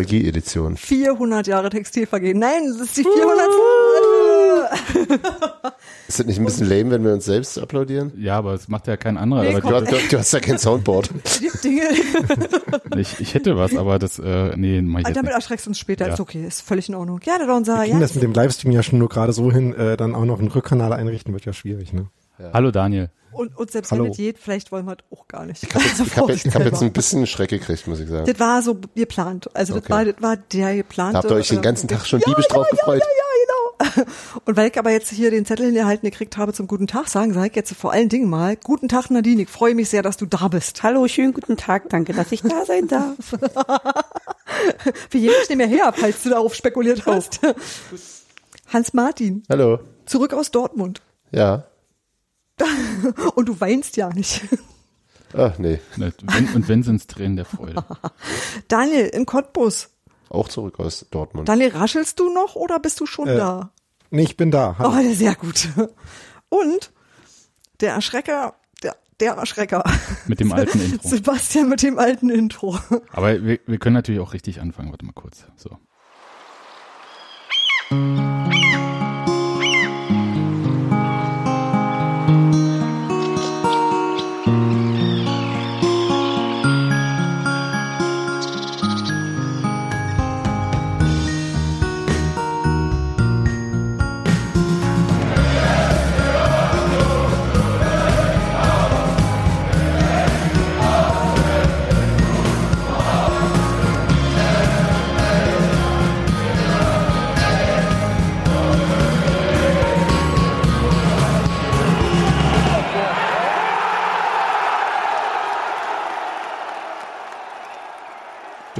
Nostalgie-Edition. 400 Jahre Textilvergehen. Nein, das ist die 400. Ist das nicht ein bisschen lame, wenn wir uns selbst applaudieren? Ja, aber es macht ja kein anderer. Nee, aber komm. Du, hast- du, du hast ja kein Soundboard. Ich, ich hätte was, aber das, äh, nee, mach ich Damit nicht. erschreckst du uns später. Ja. Ist okay, ist völlig in Ordnung. Ja, der unser. Ging Ja, das mit dem Livestream ja schon nur gerade so hin, äh, dann auch noch einen Rückkanal einrichten, wird ja schwierig, ne? Hallo Daniel. und, und selbst Hallo. wenn es geht, vielleicht wollen wir das auch gar nicht. Ich habe jetzt, ich hab jetzt, ich hab jetzt ein bisschen Schreck gekriegt, muss ich sagen. Das war so geplant. Also das Okay. war, das war der geplante. Da habt ihr euch den ganzen Tag schon ja, diebisch ja, drauf ja, gefreut. Ja, ja, genau. Und weil ich aber jetzt hier den Zettel hingehalten gekriegt habe zum guten Tag sagen, sage ich jetzt vor allen Dingen mal, guten Tag Nadine, ich freue mich sehr, dass du da bist. Hallo, schönen guten Tag, danke, dass ich da sein darf. Wie jemand nicht mehr her, falls du darauf spekuliert hast. Hans Martin, Hallo. zurück aus Dortmund. Ja. Und du weinst ja nicht. Ach nee, Ne, Wenn, und wenn sind's Tränen der Freude. Daniel, im Cottbus. auch zurück aus Dortmund. Daniel, raschelst du noch oder bist du schon Äh, da? Nee, ich bin da. Oh, Hallo. sehr gut. Und der Erschrecker, der, der Erschrecker. Mit dem alten Intro. Sebastian mit dem alten Intro. Aber wir, wir können natürlich auch richtig anfangen. Warte mal kurz. So.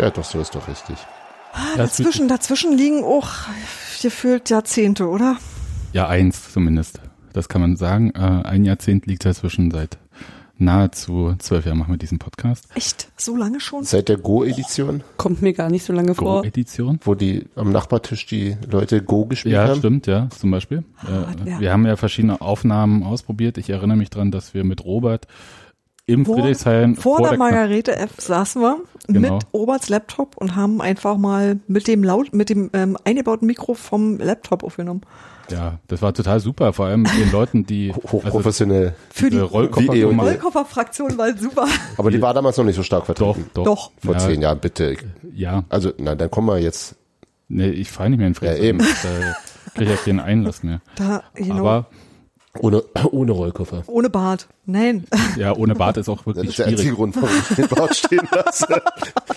Ja, doch, so ist doch richtig. Fühlt Dazwischen, dazwischen liegen auch gefühlt Jahrzehnte, oder? Ja, eins zumindest. Das kann man sagen. Äh, ein Jahrzehnt liegt dazwischen seit nahezu zwölf Jahren machen wir diesen Podcast. Echt? So lange schon? Seit der Go-Edition, Kommt mir gar nicht so lange vor. Go-Edition. wo die am Nachbartisch die Leute Go gespielt Ja, haben. stimmt, ja, zum Beispiel. Ah, äh, ja. Wir haben ja verschiedene Aufnahmen ausprobiert. Ich erinnere mich dran, dass wir mit Robert im Vor- Friedrichshain Vor, der Kna- Margarete F saßen wir Genau. mit Oberts Laptop und haben einfach mal mit dem laut, mit dem ähm, eingebauten Mikro vom Laptop aufgenommen. Ja, das war total super, vor allem mit den Leuten, die also Hochprofessionell. Für die je. Rollkoffer-Fraktion war super. Aber die war damals noch nicht so stark vertreten. doch. Doch. Vor Ja. zehn Jahren, bitte. Ja, Also, na, dann kommen wir jetzt. nee, ich fahre nicht mehr in Friedrichshain. Ja, eben. Da kriege ich keinen Einlass mehr. Da, genau. Aber Ohne, ohne Rollkoffer. Ohne Bart. Nein. ja, ohne Bart ist auch Das wirklich ist der einzige schwierig, Grund, warum ich den Bart stehen lasse.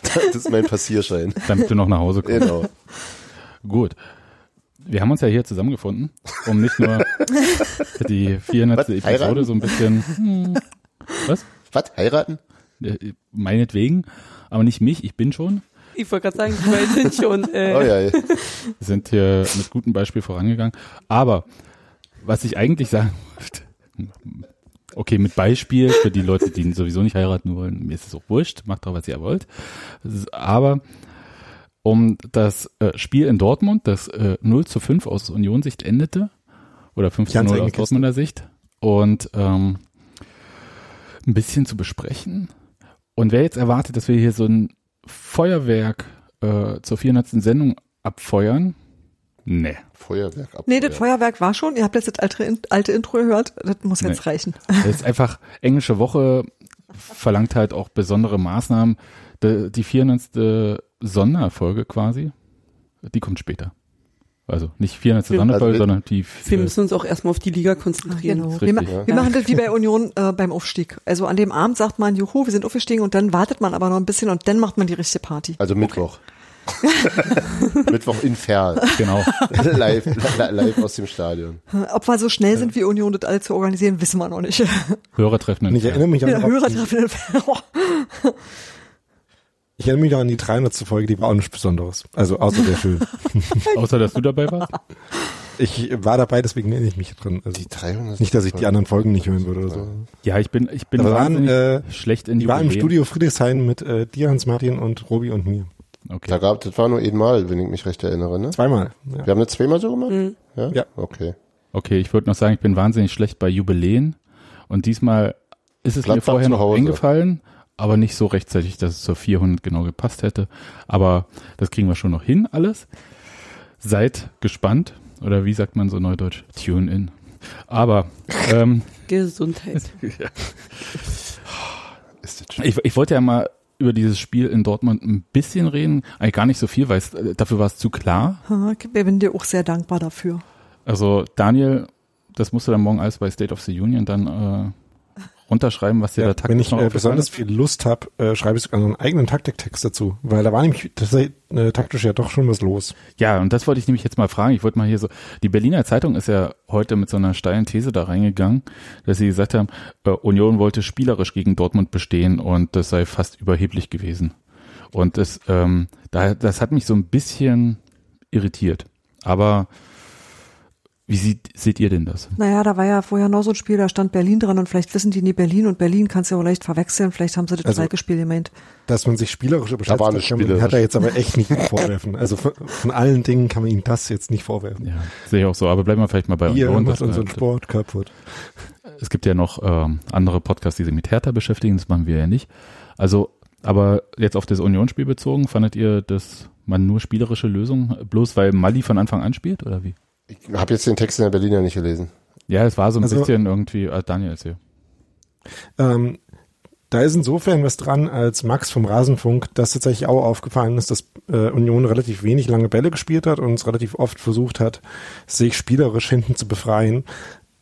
Das ist mein Passierschein. damit du noch nach Hause kommst. Genau. Gut. Wir haben uns ja hier zusammengefunden, um nicht nur die 400. Was, Episode heiraten? so ein bisschen, hm, was? Was? Heiraten? Meinetwegen, aber nicht mich, ich bin schon. Ich wollte gerade sagen, beiden sind schon. Äh, Oh ja. Wir sind hier mit gutem Beispiel vorangegangen. Aber was ich eigentlich sagen wollte, okay, mit Beispiel für die Leute, die sowieso nicht heiraten wollen, mir ist es auch wurscht, macht doch, was ihr wollt. Aber um das äh, Spiel in Dortmund, das äh, 0 zu 5 aus Union-Sicht endete, oder 5 zu Ganz 0 enge aus. Dortmunder Sicht, und ähm, ein bisschen zu besprechen. Und wer jetzt erwartet, dass wir hier so ein Feuerwerk äh, zur 400. Sendung abfeuern, nee. Feuerwerk ab. Nee, das Feuerwerk war schon. Ihr habt jetzt das alte, alte Intro gehört. Das muss jetzt Nee. reichen. Das ist einfach, englische Woche verlangt halt auch besondere Maßnahmen. Die, die 400. Sonderfolge quasi, Die kommt später. Also nicht 400 Wir- Sonderfolge, also- sondern die. Wir äh, müssen uns auch erstmal auf die Liga konzentrieren. Genau. Wir, ja. wir machen das wie bei Union äh, beim Aufstieg. Also an dem Abend sagt man, juhu, wir sind aufgestiegen und dann wartet man aber noch ein bisschen und dann macht man die richtige Party. Also Mittwoch. Mittwoch in Ferl. Genau. live, li- live aus dem Stadion. Ob wir so schnell sind wie Union, das alle zu organisieren, wissen wir noch nicht. Hörertreffen. Und ich erinnere mich auch Ja, noch Hörertreffen. ich erinnere mich auch an die 300. Folge, die war auch nichts Besonderes. Also außer der schön. Außer, dass du dabei warst. Ich war dabei, deswegen nenne ich mich drin. Also Die 300. nicht, dass ich die anderen Folgen nicht hören würde oder so. Ja, ich bin, ich bin Da waren, äh, schlecht in Die war im Jubiläen. Studio Friedrichshain mit äh, dir, Hans-Martin und Robi und mir. Okay. Da gab, das war nur einmal, wenn ich mich recht erinnere, ne? Zweimal. Ja. Wir haben das zweimal so gemacht? Ja? Ja. Okay. Okay, ich würde noch sagen, ich bin wahnsinnig schlecht bei Jubiläen und diesmal ist es mir Gladbach vorher zu noch eingefallen, aber nicht so rechtzeitig, dass es zur 400 genau gepasst hätte. Aber das kriegen wir schon noch hin, alles. Seid gespannt oder wie sagt man so neudeutsch? Tune in. Aber ähm, Gesundheit. Ist das schön. ich, ich wollte ja mal über dieses Spiel in Dortmund ein bisschen reden, eigentlich gar nicht so viel, weil es, äh, dafür war es zu klar. Ich bin dir auch sehr dankbar dafür. Also Daniel, das musst du dann morgen alles bei State of the Union dann runterschreiben, was dir da Ja, taktisch wenn ich äh, besonders viel Lust habe, äh, schreibe ich sogar einen eigenen Taktiktext dazu, weil da war nämlich äh, taktisch ja doch schon was los. Ja, und das wollte ich nämlich jetzt mal fragen. Ich wollte mal hier so, die Berliner Zeitung ist ja heute mit so einer steilen These da reingegangen, dass sie gesagt haben, äh, Union wollte spielerisch gegen Dortmund bestehen und das sei fast überheblich gewesen. Und das, ähm, da, das hat mich so ein bisschen irritiert. Aber wie sieht, seht ihr denn das? Naja, da war ja vorher noch so ein Spiel, da stand Berlin dran und vielleicht wissen die nie Berlin und Berlin kannst du ja auch leicht verwechseln. Vielleicht haben sie das Also- zweite Spiel gemeint. Dass man sich spielerisch überschätzt, war das nicht kann man, spielerisch. hat er jetzt aber echt nicht vorwerfen. Also von, von allen Dingen kann man ihm das jetzt nicht vorwerfen. Ja, sehe ich auch so. Aber bleiben wir vielleicht mal bei Ihr Union. macht Das, unseren Sport kaputt. Es gibt ja noch ähm, andere Podcasts, die sich mit Hertha beschäftigen, das machen wir ja nicht. Also, aber jetzt auf das Unionsspiel bezogen, fandet ihr, dass man nur spielerische Lösungen, bloß weil Mali von Anfang an spielt, oder wie? Ich habe jetzt den Text in der Berliner nicht gelesen. Ja, es war so ein Also- bisschen irgendwie, äh, Daniel erzähl. Ähm, da ist insofern was dran, als Max vom Rasenfunk, das tatsächlich auch aufgefallen ist, dass äh, Union relativ wenig lange Bälle gespielt hat und es relativ oft versucht hat, sich spielerisch hinten zu befreien.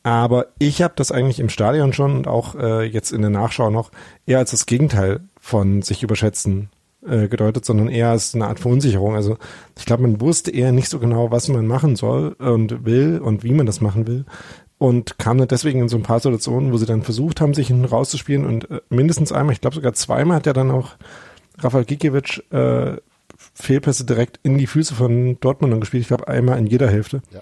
Aber ich habe das eigentlich im Stadion schon und auch äh, jetzt in der Nachschau noch eher als das Gegenteil von sich überschätzen äh, gedeutet, sondern eher als eine Art Verunsicherung. Also ich glaube, man wusste eher nicht so genau, was man machen soll und will und wie man das machen will und kam dann deswegen in so ein paar Situationen, wo sie dann versucht haben, sich hinten rauszuspielen und äh, mindestens einmal, ich glaube sogar zweimal hat ja dann auch Rafael Gikiewicz äh, Fehlpässe direkt in die Füße von Dortmund gespielt. Ich glaube einmal in jeder Hälfte. Ja.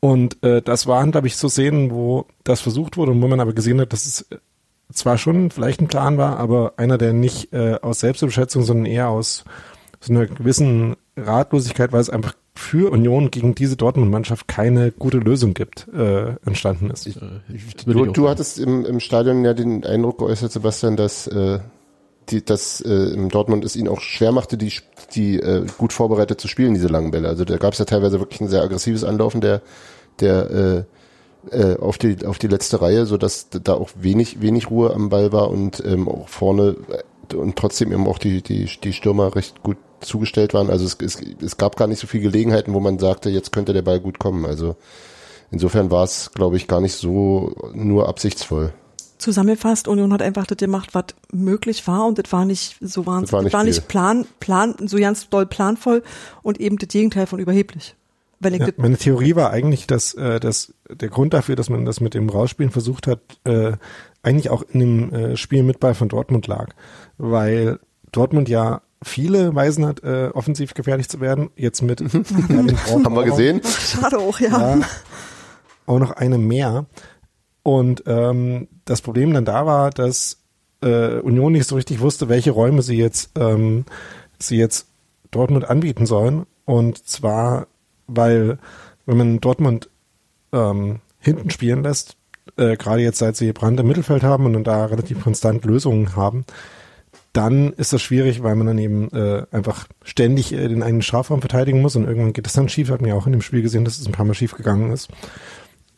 Und äh, das waren, glaube ich, so Szenen, wo das versucht wurde und wo man aber gesehen hat, dass es zwar schon vielleicht ein Plan war, aber einer, der nicht äh, aus Selbstüberschätzung, sondern eher aus so einer gewissen Ratlosigkeit, weil es einfach für Union gegen diese Dortmund-Mannschaft keine gute Lösung gibt, äh, entstanden ist. Du, ich auch du sagen. hattest im, im Stadion ja den Eindruck geäußert, Sebastian, dass, äh, die, dass äh, im Dortmund es ihnen auch schwer machte, die, die äh, gut vorbereitet zu spielen, diese langen Bälle. Also da gab es ja teilweise wirklich ein sehr aggressives Anlaufen der, der äh, äh, auf die auf die letzte Reihe, so dass da auch wenig wenig Ruhe am Ball war und ähm, auch vorne äh, und trotzdem eben auch die die die Stürmer recht gut zugestellt waren. Also es, es, es gab gar nicht so viele Gelegenheiten, wo man sagte, jetzt könnte der Ball gut kommen. Also insofern war es, glaube ich, gar nicht so nur absichtsvoll. Zusammengefasst, Union hat einfach das gemacht, was möglich war und das war nicht so wahnsinnig, Das war das nicht war viel. nicht plan, plan, so ganz doll planvoll und eben das Gegenteil von überheblich. Wenn ich Ja, meine Theorie war eigentlich, dass, äh, dass der Grund dafür, dass man das mit dem Rausspielen versucht hat, äh, eigentlich auch in dem äh, Spiel mit Ball von Dortmund lag. Weil Dortmund ja viele Weisen hat, äh, offensiv gefährlich zu werden. Jetzt mit Haben wir gesehen? schade auch, ja. Ja, auch noch eine mehr. Und ähm, das Problem dann da war, dass äh, Union nicht so richtig wusste, welche Räume sie jetzt ähm, sie jetzt Dortmund anbieten sollen. Und zwar, weil wenn man Dortmund ähm, hinten spielen lässt, äh, gerade jetzt seit sie Brand im Mittelfeld haben und da relativ konstant Lösungen haben, dann ist das schwierig, weil man dann eben äh, einfach ständig äh, den eigenen Strafraum verteidigen muss und irgendwann geht es dann schief. Hat man ja auch in dem Spiel gesehen, dass es ein paar Mal schief gegangen ist.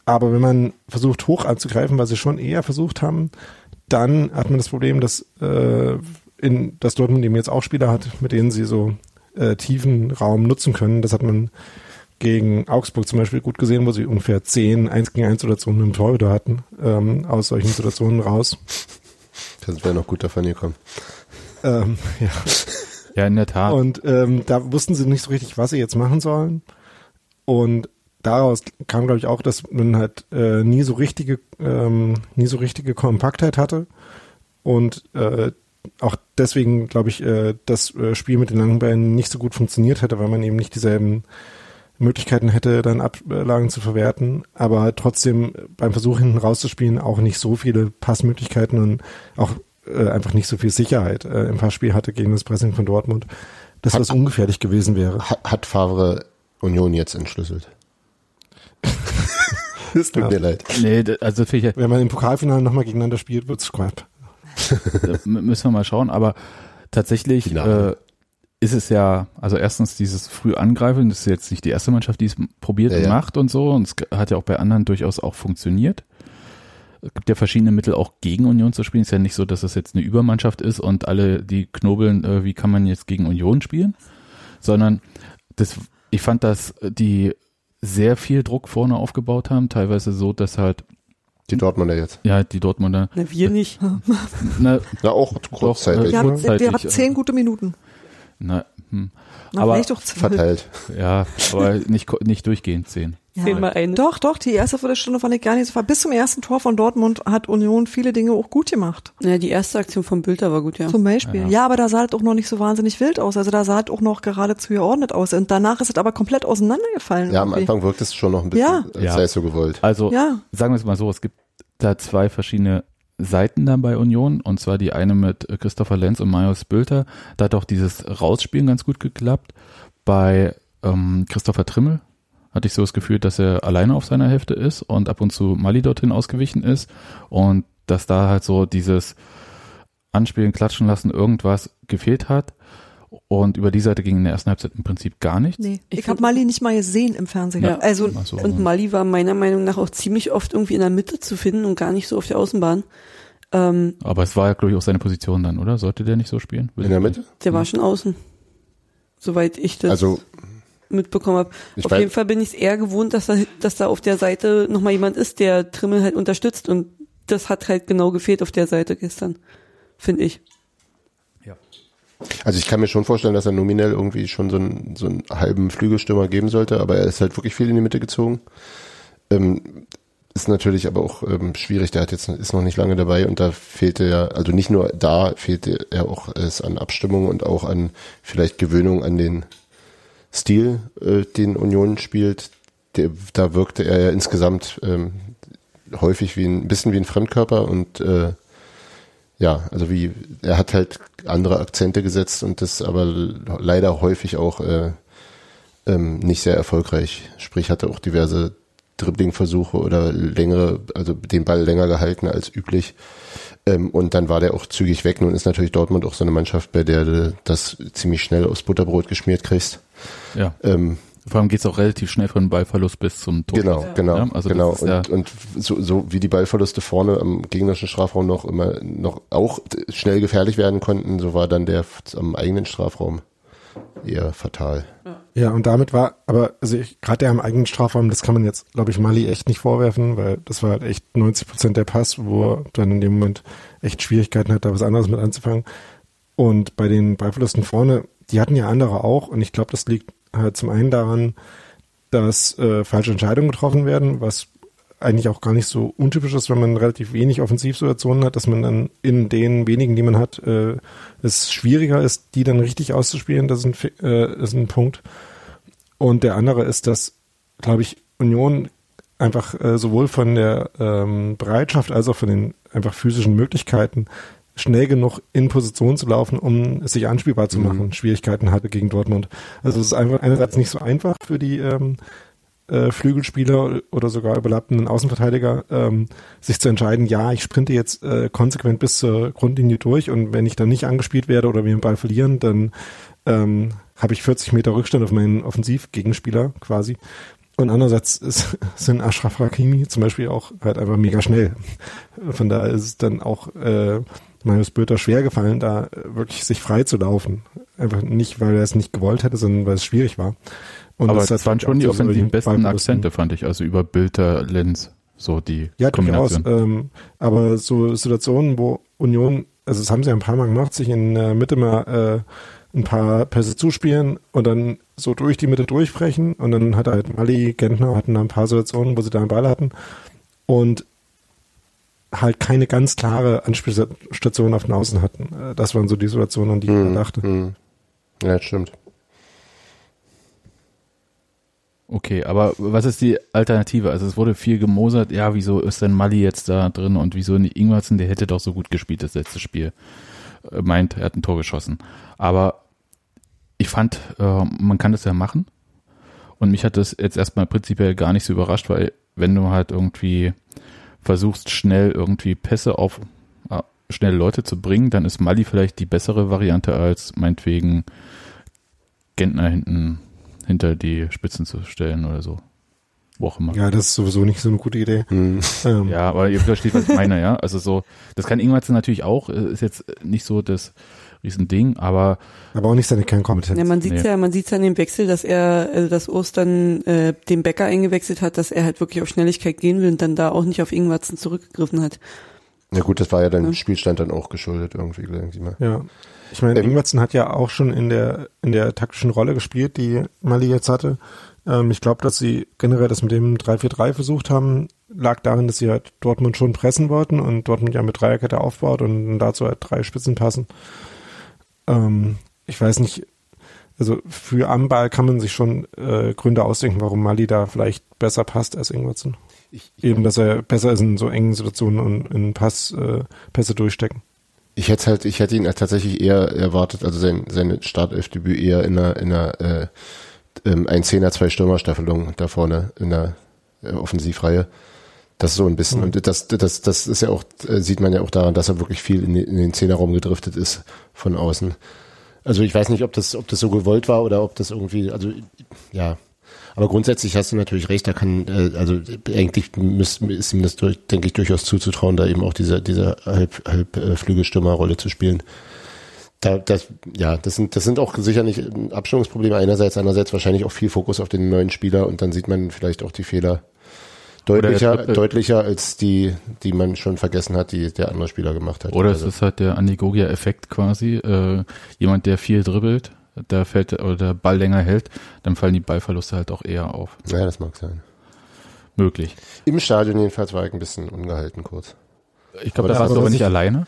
Aber wenn man versucht hoch anzugreifen, was sie schon eher versucht haben, dann hat man das Problem, dass, äh, in, dass Dortmund eben jetzt auch Spieler hat, mit denen sie so äh, tiefen Raum nutzen können. Das hat man gegen Augsburg zum Beispiel gut gesehen, wo sie ungefähr zehn 1 gegen 1 Situationen im Torhüter hatten, ähm, aus solchen Situationen raus. Das wäre noch gut davon gekommen. Ähm, ja. Ja, in der Tat. Und ähm, da wussten sie nicht so richtig, was sie jetzt machen sollen. Und daraus kam, glaube ich, auch, dass man halt äh, nie so richtige, ähm, nie so richtige Kompaktheit hatte. Und äh, auch deswegen, glaube ich, äh, das äh, Spiel mit den langen Bällen nicht so gut funktioniert hätte, weil man eben nicht dieselben Möglichkeiten hätte, dann Ablagen zu verwerten, aber trotzdem beim Versuch hinten rauszuspielen auch nicht so viele Passmöglichkeiten und auch äh, einfach nicht so viel Sicherheit äh, im Passspiel hatte gegen das Pressing von Dortmund, dass Hat- das ungefährlich gewesen wäre. Hat, hat Favre Union jetzt entschlüsselt? Es tut Ja. mir leid. nee, also ich, Wenn man im Pokalfinale nochmal gegeneinander spielt, wird's knapp. Müssen wir mal schauen, aber tatsächlich äh, ist es ja, also erstens dieses früh angreifen, das ist jetzt nicht die erste Mannschaft, die es probiert Ja, und ja. macht und so, und es hat ja auch bei anderen durchaus auch funktioniert. Es gibt ja verschiedene Mittel, auch gegen Union zu spielen. Es ist ja nicht so, dass es jetzt eine Übermannschaft ist und alle, die knobeln, äh, wie kann man jetzt gegen Union spielen, sondern das, ich fand, dass die sehr viel Druck vorne aufgebaut haben, teilweise so, dass halt, Die Dortmunder jetzt. ja, die Dortmunder, Na, wir nicht. na, Na, auch kurzzeitig. äh, Wir haben, wir haben äh, zehn gute Minuten. Na, hm. Na, Aber vielleicht auch zwölf. Verteilt. Ja, aber nicht, nicht durchgehend zehn. Zehnmal eine. Doch, doch, die erste Viertelstunde fand ich gar nicht so. Bis zum ersten Tor von Dortmund hat Union viele Dinge auch gut gemacht. Na, die erste Aktion vom Bilder war gut, ja. Zum Beispiel. Ja. Ja. aber da sah es auch noch nicht so wahnsinnig wild aus. Also da sah es auch noch geradezu geordnet aus. Und danach ist es aber komplett auseinandergefallen. Ja, am irgendwie. Anfang wirkt es schon noch ein bisschen, Ja. als Ja. sei es so gewollt. Also Ja. sagen wir es mal so, es gibt da zwei verschiedene Seiten dann bei Union und zwar die eine mit Christopher Lenz und Marius Bülter. Da hat auch dieses Rausspielen ganz gut geklappt. Bei ähm, Christopher Trimmel hatte ich so das Gefühl, dass er alleine auf seiner Hälfte ist und ab und zu Mali dorthin ausgewichen ist und dass da halt so dieses Anspielen, Klatschen lassen, irgendwas gefehlt hat. Und über die Seite ging in der ersten Halbzeit im Prinzip gar nichts. Nee, Ich ich, habe Mali nicht mal gesehen im Fernsehen. Ja. Also so. Und Mali war meiner Meinung nach auch ziemlich oft irgendwie in der Mitte zu finden und gar nicht so auf der Außenbahn. Ähm, Aber es war ja, glaube ich, auch seine Position dann, oder? Sollte der nicht so spielen? In der Mitte? der war schon außen. Soweit ich das Also, mitbekommen habe. Ich Auf weiß- jeden Fall bin ich es eher gewohnt, dass da, dass da auf der Seite nochmal jemand ist, der Trimmel halt unterstützt und das hat halt genau gefehlt auf der Seite gestern, finde ich. Also ich kann mir schon vorstellen, dass er nominell irgendwie schon so einen, so einen halben Flügelstürmer geben sollte, aber er ist halt wirklich viel in die Mitte gezogen. Ähm, ist natürlich aber auch ähm, schwierig, der hat jetzt ist noch nicht lange dabei und da fehlte ja, also nicht nur da fehlte er auch es an Abstimmung und auch an vielleicht Gewöhnung an den Stil, äh, den Union spielt. Der, da wirkte er ja insgesamt ähm, häufig wie ein, bisschen wie ein Fremdkörper und äh, ja, also wie er hat halt andere Akzente gesetzt und das aber leider häufig auch äh, ähm, nicht sehr erfolgreich. Sprich hatte auch diverse Dribbling-Versuche oder längere, also den Ball länger gehalten als üblich. Ähm, und dann war der auch zügig weg. Nun ist natürlich Dortmund auch so eine Mannschaft, bei der du das ziemlich schnell aufs Butterbrot geschmiert kriegst. Ja. Ähm, Vor allem geht's auch relativ schnell von Ballverlust bis zum Tor. Genau, genau, Ja, also genau. ist ja- und, und so, so wie die Ballverluste vorne am gegnerischen Strafraum noch immer noch auch schnell gefährlich werden konnten, so war dann der am eigenen Strafraum eher fatal. Ja, und damit war, aber also ich, gerade der am eigenen Strafraum, das kann man jetzt, glaube ich, Mali echt nicht vorwerfen, weil das war halt echt 90 Prozent der Pass, wo er dann in dem Moment echt Schwierigkeiten hat, da was anderes mit anzufangen. Und bei den Ballverlusten vorne, die hatten ja andere auch, und ich glaube, das liegt zum einen daran, dass äh, falsche Entscheidungen getroffen werden, was eigentlich auch gar nicht so untypisch ist, wenn man relativ wenig Offensivsituationen hat, dass man dann in den wenigen, die man hat, äh, es schwieriger ist, die dann richtig auszuspielen. Das ist ein, äh, ist ein Punkt. Und der andere ist, dass, glaube ich, Union einfach äh, sowohl von der ähm, Bereitschaft als auch von den einfach physischen Möglichkeiten schnell genug in Position zu laufen, um es sich anspielbar zu machen, Schwierigkeiten hatte gegen Dortmund. Also es ist einfach einerseits nicht so einfach für die ähm, äh, Flügelspieler oder sogar überlappenden Außenverteidiger, ähm, sich zu entscheiden, ja, ich sprinte jetzt äh, konsequent bis zur Grundlinie durch und wenn ich dann nicht angespielt werde oder wir den Ball verlieren, dann ähm, habe ich 40 Meter Rückstand auf meinen Offensivgegenspieler quasi. Und andererseits ist, sind Ashraf Hakimi zum Beispiel auch halt einfach mega schnell. Von daher ist es dann auch äh, Marius Böter schwer gefallen, da äh, wirklich sich frei zu laufen. Einfach nicht, weil er es nicht gewollt hätte, sondern weil es schwierig war. Und Aber das das waren schon die offensiv besten Akzente, fand ich. Also über Bilder, Lenz, so die Ja, durchaus. Kombination. Ähm, aber so Situationen, wo Union, also das haben sie ja ein paar Mal gemacht, sich in der Mitte mal äh, ein paar Pässe zuspielen und dann so durch die Mitte durchbrechen und dann hat halt Mali, Gentner hatten da ein paar Situationen, wo sie da einen Ball hatten und halt keine ganz klare Anspielstation auf den Außen hatten. Äh, Das waren so die Situationen, an die ich Hm, da dachte. hm. Ja, das stimmt. Okay, aber was ist die Alternative? Also es wurde viel gemosert, ja, wieso ist denn Mali jetzt da drin und wieso nicht Ingwertsen, der hätte doch so gut gespielt das letzte Spiel. Äh, Meint, er hat ein Tor geschossen. Aber ich fand, äh, man kann das ja machen. Und mich hat das jetzt erstmal prinzipiell gar nicht so überrascht, weil wenn du halt irgendwie versuchst, schnell irgendwie Pässe auf äh, schnell Leute zu bringen, dann ist Mali vielleicht die bessere Variante als meinetwegen Gentner hinten hinter die Spitzen zu stellen oder so. Wo auch immer. Ja, Ja, das ist sowieso nicht so eine gute Idee. Hm. Ähm, aber ihr versteht, was ich meine, ja. Also so, das kann Ingwertsen natürlich auch, äh, ist jetzt nicht so das Riesending, aber Aber auch nicht seine Kernkompetenz. Ja, man sieht Nee. ja, man sieht's ja an dem Wechsel, dass er, also dass Ostern äh, den Bäcker eingewechselt hat, dass er halt wirklich auf Schnelligkeit gehen will und dann da auch nicht auf Ingwertsen zurückgegriffen hat. Ja gut, das war ja dann Ja. Spielstand dann auch geschuldet irgendwie, denke ich mal. Ja. Ich meine, Ähm, Ingwertsen hat ja auch schon in der, in der taktischen Rolle gespielt, die Mali jetzt hatte. Ähm, ich glaube, dass sie generell das mit dem 3-4-3 versucht haben, lag darin, dass sie halt Dortmund schon pressen wollten und Dortmund ja mit Dreierkette aufbaut und dazu halt drei Spitzen passen. Ähm, ich weiß nicht, also für am Ball kann man sich schon äh, Gründe ausdenken, warum Mali da vielleicht besser passt als Ingwertsen. Eben, dass er besser ist in so engen Situationen und in Pass, äh, Pässe durchstecken. Ich hätte halt, ich hätte ihn tatsächlich eher erwartet, also sein, seine Startelfdebüt eher in einer, in einer äh, ähm, ein Zehner, zwei Stürmerstaffelung da vorne in der äh, Offensivreihe. Das ist so ein bisschen, und das, das, das ist ja auch, äh, sieht man ja auch daran, dass er wirklich viel in, den- in den Zehnerraum gedriftet ist von außen. Also ich weiß nicht, ob das, ob das so gewollt war oder ob das irgendwie, also ja. Aber grundsätzlich hast du natürlich recht, da kann, äh, also eigentlich müsst, ist ihm das, durch, denke ich, durchaus zuzutrauen, da eben auch diese, diese halb, halb äh, Flügelstürmerrolle zu spielen. Da, das, ja, das sind, das sind auch sicher nicht Abstimmungsprobleme einerseits, andererseits wahrscheinlich auch viel Fokus auf den neuen Spieler und dann sieht man vielleicht auch die Fehler deutlicher, er- deutlicher als die, die man schon vergessen hat, die der andere Spieler gemacht hat. Oder Also, es ist halt der Anigogia-Effekt quasi. Äh, jemand, der viel dribbelt, da fällt oder der Ball länger hält, dann fallen die Ballverluste halt auch eher auf. ja, das mag sein. Möglich. Im Stadion jedenfalls war ich ein bisschen ungehalten kurz. Ich glaube, das warst du aber nicht alleine.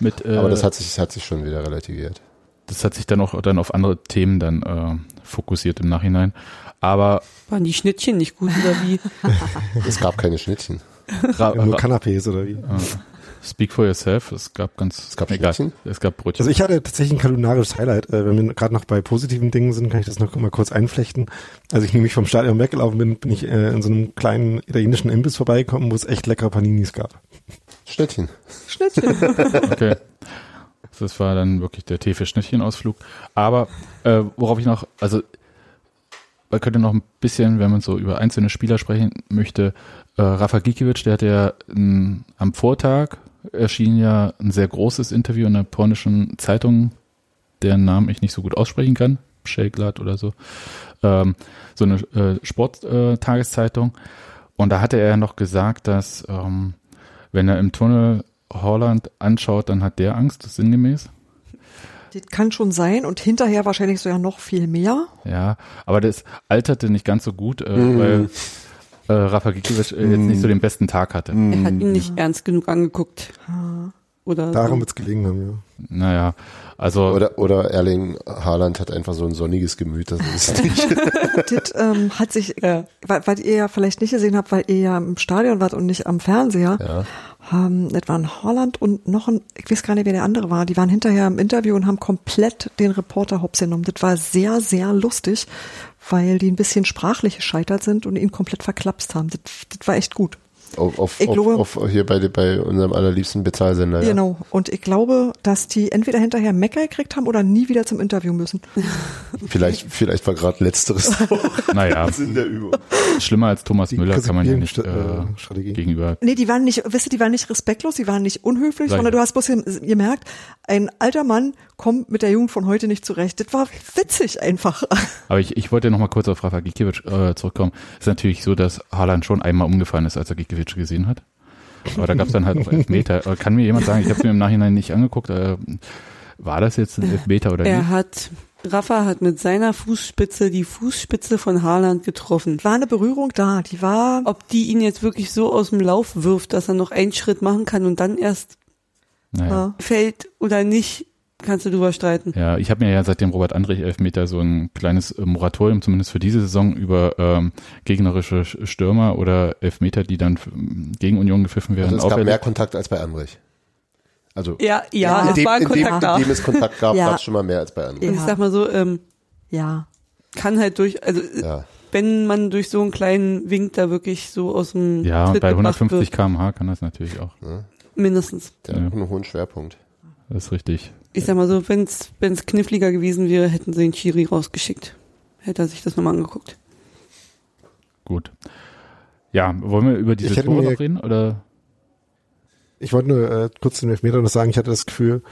Mit, äh, Aber das hat sich, das hat sich schon wieder relativiert. das hat sich dann auch dann auf andere Themen dann äh, fokussiert im Nachhinein. Aber Waren die Schnittchen nicht gut oder wie? Es gab keine Schnittchen. Ra Nur Canapés oder wie? äh, Speak for yourself. Es gab ganz, Es gab egal. Schnittchen? Es gab Brötchen. Also ich hatte tatsächlich ein kulinarisches Highlight. Äh, wenn wir gerade noch bei positiven Dingen sind, kann ich das noch mal kurz einflechten. Als ich nämlich vom Stadion weggelaufen bin, bin ich äh, in so einem kleinen italienischen Imbiss vorbeigekommen, wo es echt leckere Paninis gab. Schnittchen. Schnittchen. Okay. Das war dann wirklich der Tee für Schnittchenausflug. Aber äh, worauf ich noch, also man könnte noch ein bisschen, wenn man so über einzelne Spieler sprechen möchte, äh, Rafa Gikiewicz, der hat ja ähm, am Vortag erschien ja ein sehr großes Interview in einer polnischen Zeitung, deren Namen ich nicht so gut aussprechen kann, Przeglad oder so, ähm, so eine äh, Sporttageszeitung. Und da hatte er ja noch gesagt, dass ähm, wenn er im Tunnel Holland anschaut, dann hat der Angst, sinngemäß. Das kann schon sein und hinterher wahrscheinlich sogar noch viel mehr. Ja, aber das alterte nicht ganz so gut, äh, weil äh, Rafa Gikiewicz äh, jetzt nicht so den besten Tag hatte. Er hat ihn nicht ernst genug angeguckt. Oder Daran so. wird es gelegen haben, ja. Naja, also Oder, oder Erling Haaland hat einfach so ein sonniges Gemüt, das ist nicht. Das ähm, hat sich, Ja. weil, weil ihr ja vielleicht nicht gesehen habt, weil ihr ja im Stadion wart und nicht am Fernseher. ja. Ähm, das waren Holland und noch ein, ich weiß gar nicht, wer der andere war. Die waren hinterher im Interview und haben komplett den Reporter hops genommen. Das war sehr, sehr lustig, weil die ein bisschen sprachlich gescheitert sind und ihn komplett verklapst haben. Das, das war echt gut. Auf, auf, Ich auf, glaube- auf hier bei, bei unserem allerliebsten Bezahlsender. Ja. Genau. Und ich glaube, dass die entweder hinterher Mecker gekriegt haben oder nie wieder zum Interview müssen. Vielleicht, vielleicht war gerade letzteres Naja, in der Übung. schlimmer als Thomas Die Müller kann man ja nicht äh, Kassipieren-Strategie. gegenüber. Nee, die waren nicht, wisst ihr, die waren nicht respektlos, die waren nicht unhöflich, ich sondern du ja. hast bloß gem- gemerkt, ein alter Mann kommt mit der Jugend von heute nicht zurecht. Das war witzig einfach. Aber ich, ich wollte noch mal kurz auf Rafa Gikiewicz äh, zurückkommen. ist natürlich so, dass Haaland schon einmal umgefallen ist, als er Gikiewicz gesehen hat. Aber da gab es dann halt auch Elfmeter. Äh, Kann mir jemand sagen, ich habe es mir im Nachhinein nicht angeguckt, äh, war das jetzt ein Elfmeter oder Er nicht? hat, Rafa hat mit seiner Fußspitze die Fußspitze von Haaland getroffen. War eine Berührung da, die war, Ob die ihn jetzt wirklich so aus dem Lauf wirft, dass er noch einen Schritt machen kann und dann erst Naja. ja. fällt oder nicht, kannst du drüber streiten. Ja, ich habe mir ja seit dem Robert Andrich Elfmeter so ein kleines äh, Moratorium, zumindest für diese Saison, über ähm, gegnerische Sch- Stürmer oder Elfmeter, die dann gegen Union gepfiffen werden. Also es gab mehr Kontakt als bei Andrich. Also Ja, ja, Ja. es in war ein dem, in dem, Kontakt da. in dem es Kontakt gab, Ja. gab es schon mal mehr als bei Andrich. Und ich sag mal so, ähm, ja. kann halt durch, also äh, Ja. wenn man durch so einen kleinen Wink da wirklich so aus dem Ja, Tritt bei gebracht 150 wird, kmh kann das natürlich auch. mindestens. Der hat auch einen hohen Schwerpunkt. Das ist richtig. Ich sag mal so, wenn's wenn's kniffliger gewesen wäre, hätten sie den Chiri rausgeschickt. Hätte er sich das nochmal angeguckt. Gut. Ja, wollen wir über diese Tore noch reden? Oder? Ich wollte nur äh, kurz den Elfmeter noch sagen, ich hatte das Gefühl,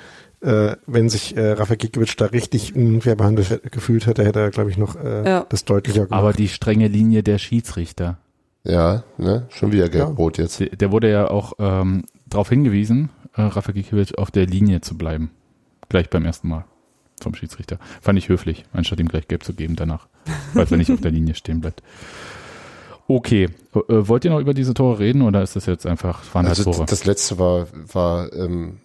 äh, wenn sich äh, Rafa Gikiewicz da richtig unfair behandelt hätte- gefühlt hätte, hätte er, glaube ich, noch äh, Ja. das deutlicher gemacht. Aber die strenge Linie der Schiedsrichter. Ja, ne? Schon wieder gelb-rot jetzt. Der, der wurde ja auch ähm, darauf hingewiesen, äh, Rafa Gikiewicz auf der Linie zu bleiben. Gleich beim ersten Mal vom Schiedsrichter. Fand ich höflich, anstatt ihm gleich gelb zu geben danach, weil er nicht auf der Linie stehen bleibt. Okay, äh, wollt ihr noch über diese Tore reden oder ist das jetzt einfach, waren Also Tore? das letzte war, war ähm,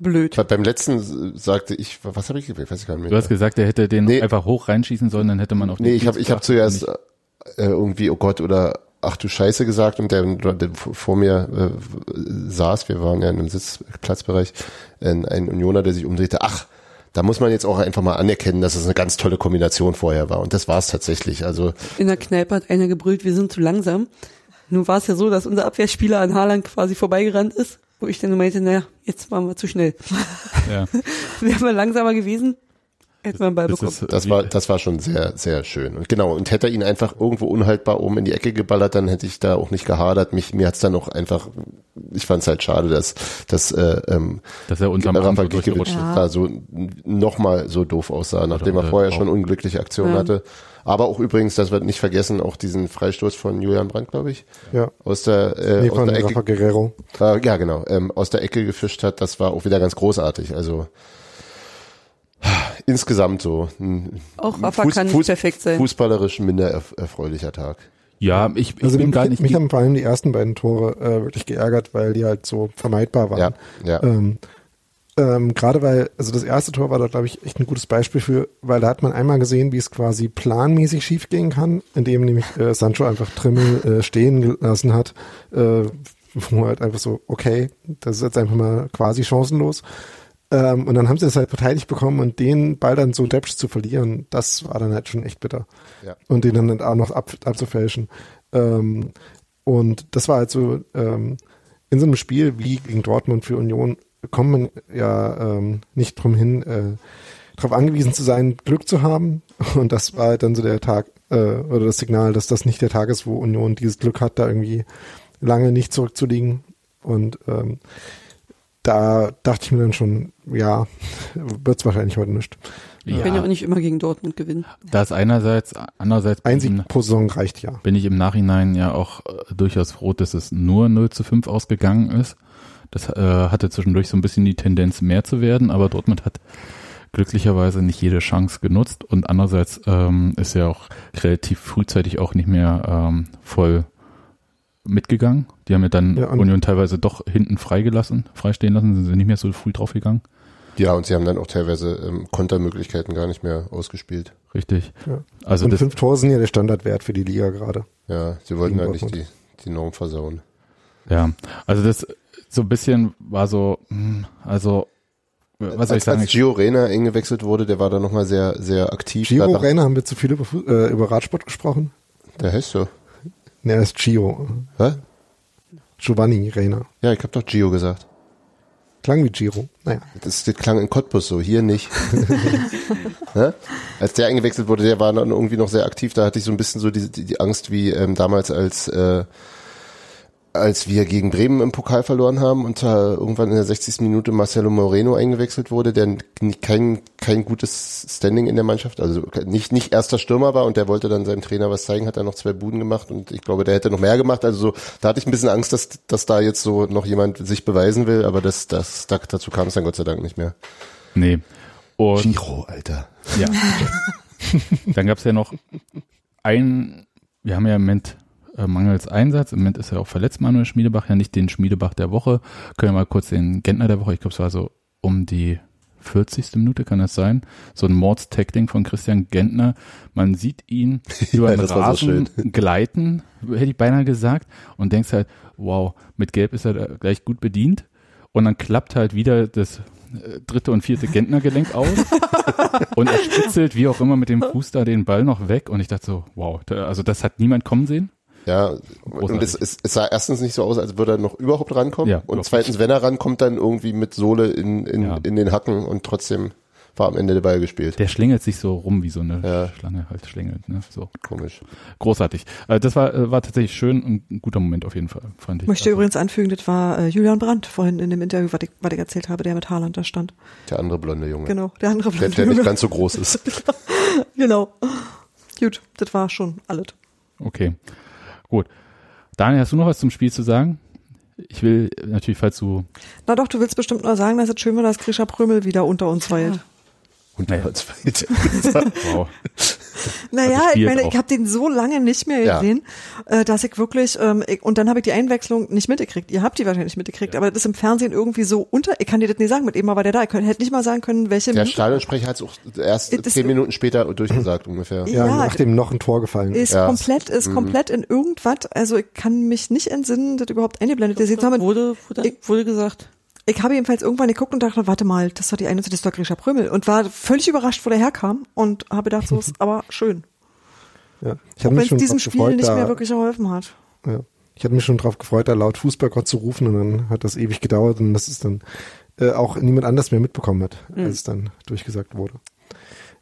Blöd. bei- beim letzten sagte ich, was habe ich gesagt? Weiß ich gar nicht mehr. Du hast gesagt, er hätte den Nee. einfach hoch reinschießen sollen, dann hätte man auf Nee, den ich habe ich hab zuerst gedacht. äh, irgendwie, oh Gott, oder ach du Scheiße gesagt und der, der vor mir äh, saß, wir waren ja in einem Sitzplatzbereich, ein, ein Unioner, der sich umdrehte, ach, da muss man jetzt auch einfach mal anerkennen, dass es eine ganz tolle Kombination vorher war. Und das war es tatsächlich. Also In der Kneipe hat einer gebrüllt, wir sind zu langsam. Nun war es ja so, dass unser Abwehrspieler an Haaland quasi vorbeigerannt ist, wo ich dann nur meinte, naja, jetzt waren wir zu schnell. Ja, Wären wir langsamer gewesen, wir einen Ball das bekommen. das war, das war schon sehr, sehr schön. Und genau, und hätte er ihn einfach irgendwo unhaltbar oben in die Ecke geballert, dann hätte ich da auch nicht gehadert. Mich, mir hat's dann auch einfach, ich fand es halt schade, dass, dass äh, ähm, dass er unterm Rafa so Gikiewicz. Ja. da so nochmal so doof aussah, nachdem er vorher auch. schon unglückliche Aktionen Ja. hatte. Aber auch übrigens, das wird nicht vergessen, auch diesen Freistoß von Julian Brandt, glaube ich, ja. aus der, äh, Nee, aus von der Rafa Ecke, Guerrero. äh, ja genau, ähm, aus der Ecke gefischt hat. Das war auch wieder ganz großartig. Also insgesamt so ein Auch Rafa kann nicht perfekt sein. fußballerisch minder erf erfreulicher Tag. Ja, ich, ich Also bin mich, gar nicht. mich haben vor allem die ersten beiden Tore äh, wirklich geärgert, weil die halt so vermeidbar waren. Ja, ja. Ähm, ähm, Gerade weil, also das erste Tor war da, glaube ich, echt ein gutes Beispiel für, weil da hat man einmal gesehen, wie es quasi planmäßig schiefgehen kann, indem nämlich äh, Sancho einfach Trimmel äh, stehen gelassen hat, äh, wo halt einfach so, okay, das ist jetzt einfach mal quasi chancenlos. Ähm, und dann haben sie es halt verteidigt bekommen und den Ball dann so deppsch zu verlieren, das war dann halt schon echt bitter. Ja. Und den dann auch noch ab, abzufälschen. Ähm, und das war halt so, ähm, in so einem Spiel wie gegen Dortmund für Union kommt man ja ähm, nicht drum hin, äh, darauf angewiesen zu sein, Glück zu haben. Und das war halt dann so der Tag äh, oder das Signal, dass das nicht der Tag ist, wo Union dieses Glück hat, da irgendwie lange nicht zurückzuliegen. Und ähm, da dachte ich mir dann schon, ja, wird's wahrscheinlich heute nicht. Wir können ja auch nicht immer gegen Dortmund gewinnen. Das einerseits, andererseits bin Ein ich im- Sieg pro Saison reicht ja. bin ich im Nachhinein ja auch äh, durchaus froh, dass es nur 0 zu 5 ausgegangen ist. Das äh, hatte zwischendurch so ein bisschen die Tendenz mehr zu werden, aber Dortmund hat glücklicherweise nicht jede Chance genutzt und andererseits ähm, ist ja auch relativ frühzeitig auch nicht mehr ähm, voll mitgegangen. Die haben ja dann Ja, Union teilweise doch hinten freigelassen, freistehen lassen, sind sie nicht mehr so früh draufgegangen. Ja, und sie haben dann auch teilweise ähm, Kontermöglichkeiten gar nicht mehr ausgespielt. Richtig. Ja. Also Und das, fünf Tore sind ja der Standardwert für die Liga gerade. Ja, sie wollten Gegen halt nicht die, die Norm versauen. ja, also das so ein bisschen war so, hm, also was soll ich als, sagen? als Gio Reyna eingewechselt wurde, der war da nochmal sehr, sehr aktiv. Giro Danach- Renner haben wir zu viel über, äh, über Radsport gesprochen. Der heißt so. Ne, er ist Gio. Hä? Giovanni Reina. Ja, ich habe doch Gio gesagt. Klang wie Giro. Naja. Das, das klang in Cottbus so, hier nicht. ne? Als der eingewechselt wurde, der war dann irgendwie noch sehr aktiv, da hatte ich so ein bisschen so die, die, die Angst wie ähm, damals als äh, als wir gegen Bremen im Pokal verloren haben und da irgendwann in der 60. Minute Marcelo Moreno eingewechselt wurde, der kein, kein gutes Standing in der Mannschaft, also nicht, nicht erster Stürmer war und der wollte dann seinem Trainer was zeigen, hat dann noch zwei Buden gemacht und ich glaube, der hätte noch mehr gemacht. Also so, da hatte ich ein bisschen Angst, dass, dass da jetzt so noch jemand sich beweisen will, aber das, das, da, dazu kam es dann Gott sei Dank nicht mehr. Nee. Und Giro, Alter. ja. Dann gab's ja noch ein, wir haben ja im Moment äh, mangels Einsatz, im Moment ist ja auch verletzt Manuel Schmiedebach, ja nicht den Schmiedebach der Woche. Können wir mal kurz den Gentner der Woche, ich glaube es war so um die 40. Minute kann das sein. So ein Mordstackling von Christian Gentner. Man sieht ihn über den das war so Rasen gleiten, hätte ich beinahe gesagt, und denkst halt, wow, mit Gelb ist er da gleich gut bedient. Und dann klappt halt wieder das äh, dritte und vierte Gentnergelenk aus und er spitzelt wie auch immer mit dem Fuß da den Ball noch weg und ich dachte so, wow, also das hat niemand kommen sehen. Ja, und Großartig. es, es, es sah erstens nicht so aus, als würde er noch überhaupt rankommen. Ja, und zweitens, wenn er rankommt, dann irgendwie mit Sohle in, in, Ja. in den Hacken und trotzdem war am Ende der Ball gespielt. Der schlingelt sich so rum, wie so eine Ja. Schlange halt schlängelt. Ne? So Komisch. großartig. Äh, das war, äh, war tatsächlich schön und ein guter Moment auf jeden Fall, fand ich. Ich möchte Also, übrigens anfügen, das war äh, Julian Brandt vorhin in dem Interview, was ich, was ich erzählt habe, der mit Haaland da stand. Der andere blonde Junge. Genau, der andere Der, der nicht ganz so groß ist. Genau. Gut, das war schon alles. Okay, gut. Daniel, hast du noch was zum Spiel zu sagen? Ich will natürlich, falls du Na doch, du willst bestimmt nur sagen, dass es schön war, dass Grisha Prömel wieder unter uns weilt. Und Naja. als weit. wow, Naja, Also ich meine, auch. ich habe den so lange nicht mehr Ja. gesehen, äh, dass ich wirklich, ähm, ich, und dann habe ich die Einwechslung nicht mitgekriegt. Ihr habt die wahrscheinlich mitgekriegt, aber das ist im Fernsehen irgendwie so unter, ich kann dir das nicht sagen, mit eben war der da, ich könnte, hätte nicht mal sagen können, welche Der Stadionsprecher hat es auch erst Das- zehn Minuten später durchgesagt ungefähr. Ja, Ja, nachdem noch ein Tor gefallen ist. ist Ja. komplett, ist komplett in irgendwas, also ich kann mich nicht entsinnen, das überhaupt eingeblendet. Jetzt haben wir- wurde, wurde, Ich- wurde gesagt. Ich habe jedenfalls irgendwann geguckt und dachte, warte mal, das war die 21. Das doch Grisha Prömel und war völlig überrascht, wo der herkam und habe gedacht, so ist aber schön. Ja. Ich Auch wenn mich es schon diesem Spiel gefreut, nicht mehr wirklich geholfen hat. Ja. Ich hatte mich schon drauf gefreut, da laut Fußballgott zu rufen und dann hat das ewig gedauert und das ist dann äh, auch niemand anders mehr mitbekommen hat, als es dann durchgesagt wurde.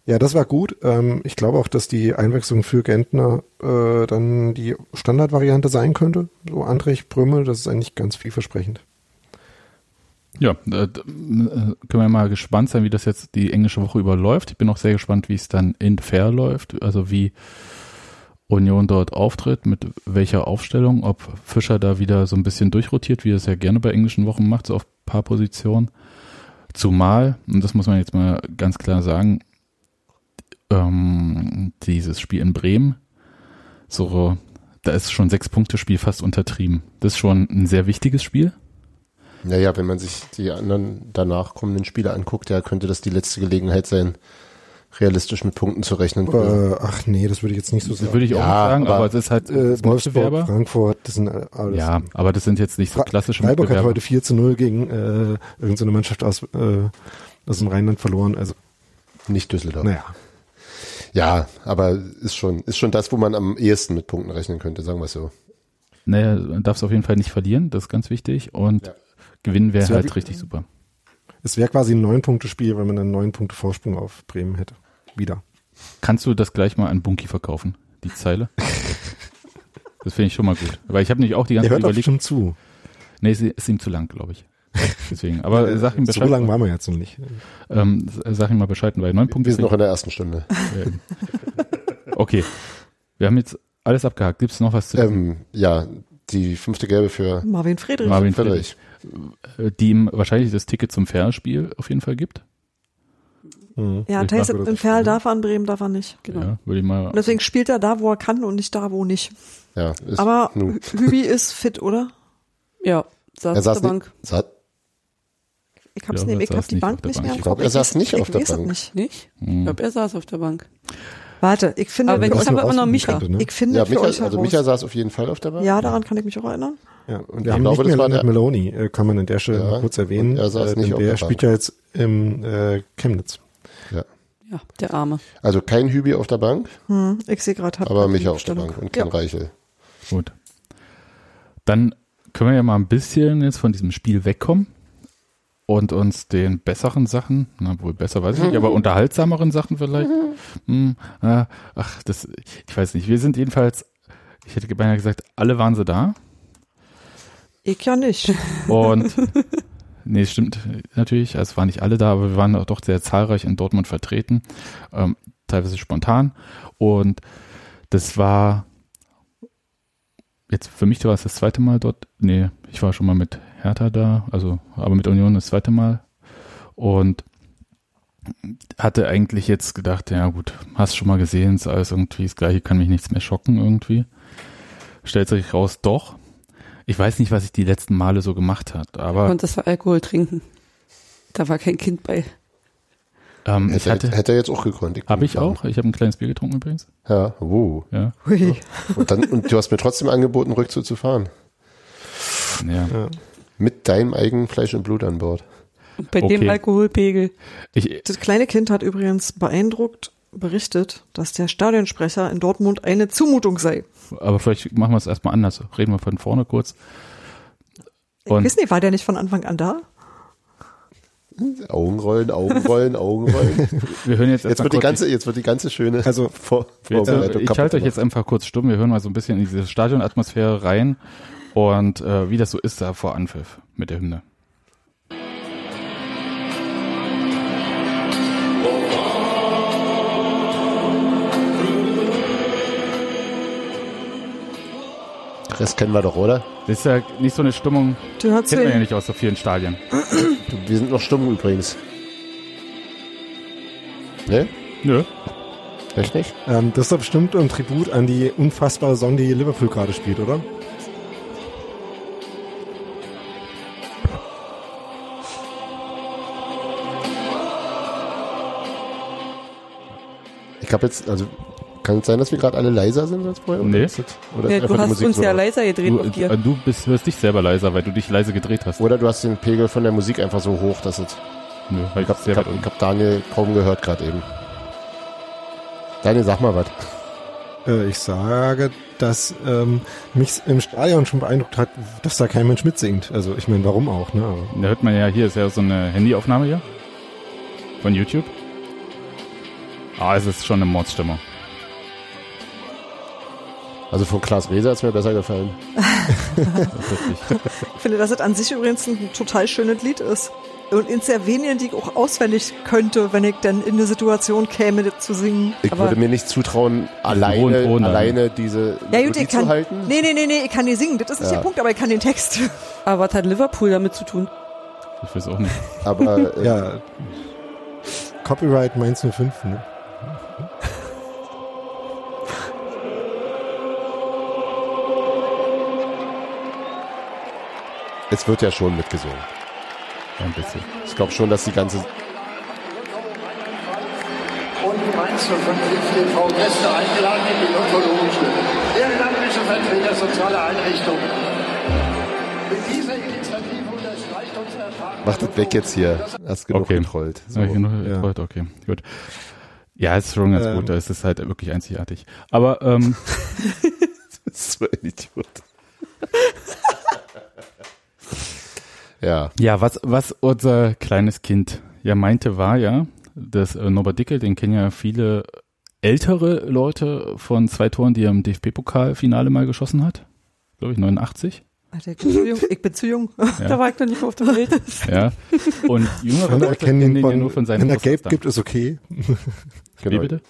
Ja, das war gut. Ähm, ich glaube auch, dass die Einwechslung für Gentner äh, dann die Standardvariante sein könnte. So Andrich, Brümmel, das ist eigentlich ganz vielversprechend. Ja, äh, äh, können wir mal gespannt sein, wie das jetzt die englische Woche überläuft. Ich bin auch sehr gespannt, wie es dann in Fair läuft, also wie Union dort auftritt, mit welcher Aufstellung, ob Fischer da wieder so ein bisschen durchrotiert, wie er es ja gerne bei englischen Wochen macht, so auf paar Positionen. Zumal, und das muss man jetzt mal ganz klar sagen, ähm, dieses Spiel in Bremen, so, da ist schon sechs Punkte Spiel fast untertrieben. Das ist schon ein sehr wichtiges Spiel. Naja, wenn man sich die anderen danach kommenden Spiele anguckt, ja, könnte das die letzte Gelegenheit sein, realistisch mit Punkten zu rechnen. Äh, ach nee, das würde ich jetzt nicht so Das sagen. würde ich auch Ja, nicht sagen, aber, aber, es ist halt äh, Wolfsburg. Frankfurt, das sind äh, alles. Ja, aber das sind jetzt nicht so klassische Freiburg hat heute 4 zu 0 gegen äh, irgendeine Mannschaft aus, äh, aus dem Rheinland verloren. Also, Nicht Düsseldorf. naja. Ja, aber ist schon, ist schon das, wo man am ehesten mit Punkten rechnen könnte, sagen wir es so. Naja, man darf es auf jeden Fall nicht verlieren, das ist ganz wichtig. Und Ja. Gewinnen wäre wär halt richtig super. Es wäre quasi ein Neun-Punkte-Spiel, wenn man dann neun Punkte Vorsprung auf Bremen hätte. Wieder. Kannst du das gleich mal an Bunky verkaufen, die Zeile? das finde ich schon mal gut. Weil ich habe nämlich auch die ganze Zeit überlegt, bestimmt zu. nee, ist, ist ihm zu lang, glaube ich. Deswegen, aber sag ihm So Bescheid. lange waren wir jetzt noch nicht. ähm, sag ihm mal Bescheid, weil neun Punkte Wir sind noch in der ersten Stunde. Okay. Wir haben jetzt alles abgehakt. Gibt es noch was zu ähm, ja, die fünfte Gelbe für Marvin Friedrich. Marvin Friedrich, Friedrich. äh, die ihm wahrscheinlich das Ticket zum Fairspiel auf jeden Fall gibt? Mhm. Ja, Thais in Ferl darf er, in Bremen darf er nicht. Genau. Ja, würde ich mal. Und deswegen spielt er da, wo er kann und nicht da, wo nicht. Ja, ist, Aber nu, Hübi ist fit, oder? Ja, saß er auf saß der nicht, Bank. sa Ich hab's Ja, nicht, ich saß hab die nicht auf Bank der nicht Bank. mehr im Ich glaub, Kopf. er saß nicht auf der Bank. Nicht. Ich glaube, er saß auf der Bank. Warte, ich finde Aber wenn ich habe immer noch Micha. könnte, ne? ich finde ja, für Micha, euch also. Micha saß auf jeden Fall auf der Bank. ja, daran kann ich mich auch erinnern. Ja, und Ich wir haben glaube, nicht das war mehr der- Maloney, äh, kann man an der Stelle Ja, kurz erwähnen. er saß äh, nicht denn auf der der spielt ja jetzt im äh, Chemnitz. Ja. Ja, der Arme. Also kein Hübi auf der Bank, Hm, ich sehe gerade. aber Micha auf der Bank und kein ja. Reichel. Gut. Dann können wir ja mal ein bisschen jetzt von diesem Spiel wegkommen und uns den besseren Sachen, na wohl besser weiß ich nicht, aber unterhaltsameren Sachen vielleicht. Hm, äh, ach, das, ich weiß nicht. Wir sind jedenfalls, ich hätte beinahe gesagt, alle waren sie da. Ich ja nicht. Und nee, es stimmt natürlich, also es waren nicht alle da, aber wir waren auch doch sehr zahlreich in Dortmund vertreten, ähm, teilweise spontan. Und das war jetzt für mich war es das zweite Mal dort. Nee, ich war schon mal mit Hertha da, also aber mit Union das zweite Mal. Und hatte eigentlich jetzt gedacht, ja gut, hast schon mal gesehen, ist alles irgendwie das gleiche, kann mich nichts mehr schocken irgendwie. Stellt sich raus, doch. Ich weiß nicht, was ich die letzten Male so gemacht hat, aber Und das war Alkohol trinken. Da war kein Kind bei. ähm, ich Hätte, hatte, hätte er jetzt auch gekonnt. habe ich auch. Ich habe ein kleines Bier getrunken übrigens. Ja, uh. Ja, Hui. Und, dann, und du hast mir trotzdem angeboten, Rückzug zu fahren. ja. Mit deinem eigenen Fleisch und Blut an Bord. Und bei Okay. dem Alkoholpegel. Ich, Das kleine Kind hat übrigens beeindruckt berichtet, dass der Stadionsprecher in Dortmund eine Zumutung sei. aber vielleicht machen wir es erstmal anders. Reden wir von vorne kurz. Ich Und- weiß nicht, war der nicht von Anfang an da? Augenrollen, Augenrollen, Augenrollen. Wir hören jetzt Jetzt wird die ganze, jetzt wird die ganze schöne Also, Vor Wir- Vorbereitung ich kaputt halte euch jetzt einfach kurz stumm. Wir hören mal so ein bisschen in diese Stadionatmosphäre rein und äh, wie das so ist da vor Anpfiff mit der Hymne. Rest kennen wir doch, oder? Das ist ja nicht so eine Stimmung, Du hörst kennt man ja den, nicht aus so vielen Stadien. Wir sind noch stumm übrigens. Ne? Nö. Echt nicht? ähm, das ist doch bestimmt ein Tribut an die unfassbare Song, die Liverpool gerade spielt, oder? Ich habe jetzt, also kann es sein, dass wir gerade alle leiser sind als vorher? Nee. Ist das- Oder, Ja, ist du hast Musik uns so ja laut? leiser gedreht Du, auf dir. äh, du bist, hörst dich selber leiser, weil du dich leise gedreht hast. Oder du hast den Pegel von der Musik einfach so hoch, dass es. Nö, weil Ich habe ich hab, ich hab Daniel kaum gehört gerade eben. Daniel, sag mal was. Äh, ich sage, dass ähm, mich im Stadion schon beeindruckt hat, dass da kein Mensch mitsingt. Also ich meine, warum auch, ne? Aber Da hört man ja, hier ist ja so eine Handyaufnahme hier von YouTube. Ah, es ist schon eine Mordsstimmung. Also von Klaas Reser hat's mir besser gefallen. Das ist richtig. ich finde, dass es an sich übrigens ein total schönes Lied ist. Und in sehr wenigen, die ich auch auswendig könnte, wenn ich dann in eine Situation käme, das zu singen. Ich Aber- würde mir nicht zutrauen, alleine, Ton alleine diese Ja, gut, kann. zu halten. Nee, nee, nee, nee, ich kann nicht singen. Das ist nicht Ja. der Punkt, aber ich kann den Text. Aber was hat Liverpool damit zu tun? Ich weiß auch nicht. Aber äh, ja, Copyright Mainz 05, ne? Es wird ja schon mitgesungen. Ein bisschen. Ich glaube schon, dass die ganze. Und Mainz 05 TV Gäste eingeladen in die odontologische, ehrenamtliche Vertreter sozialer Einrichtungen. Mit dieser Initiative unterstreicht uns Erfahrung. Macht das weg jetzt hier. Hast genug Okay. getrollt. So. Ja, genug Ja. gefreut, okay, gut. Ja, es ist schon ganz Ähm. gut, es ist halt wirklich einzigartig. Aber ähm, so ein Idiot. Ja. ja, was, was unser kleines Kind ja meinte, war ja, dass äh, Norbert Dickel, den kennen ja viele ältere Leute von zwei Toren, die er im DFB-Pokalfinale mal geschossen hat. Glaube ich, 89. Alter, ich bin zu jung. Ich bin zu jung. Da war ich noch nicht auf der Welt. Ja. Und jüngere er Leute kennen ihn den ja nur von seinen wenn er gelb gibt, ist okay. Wie Genau. bitte?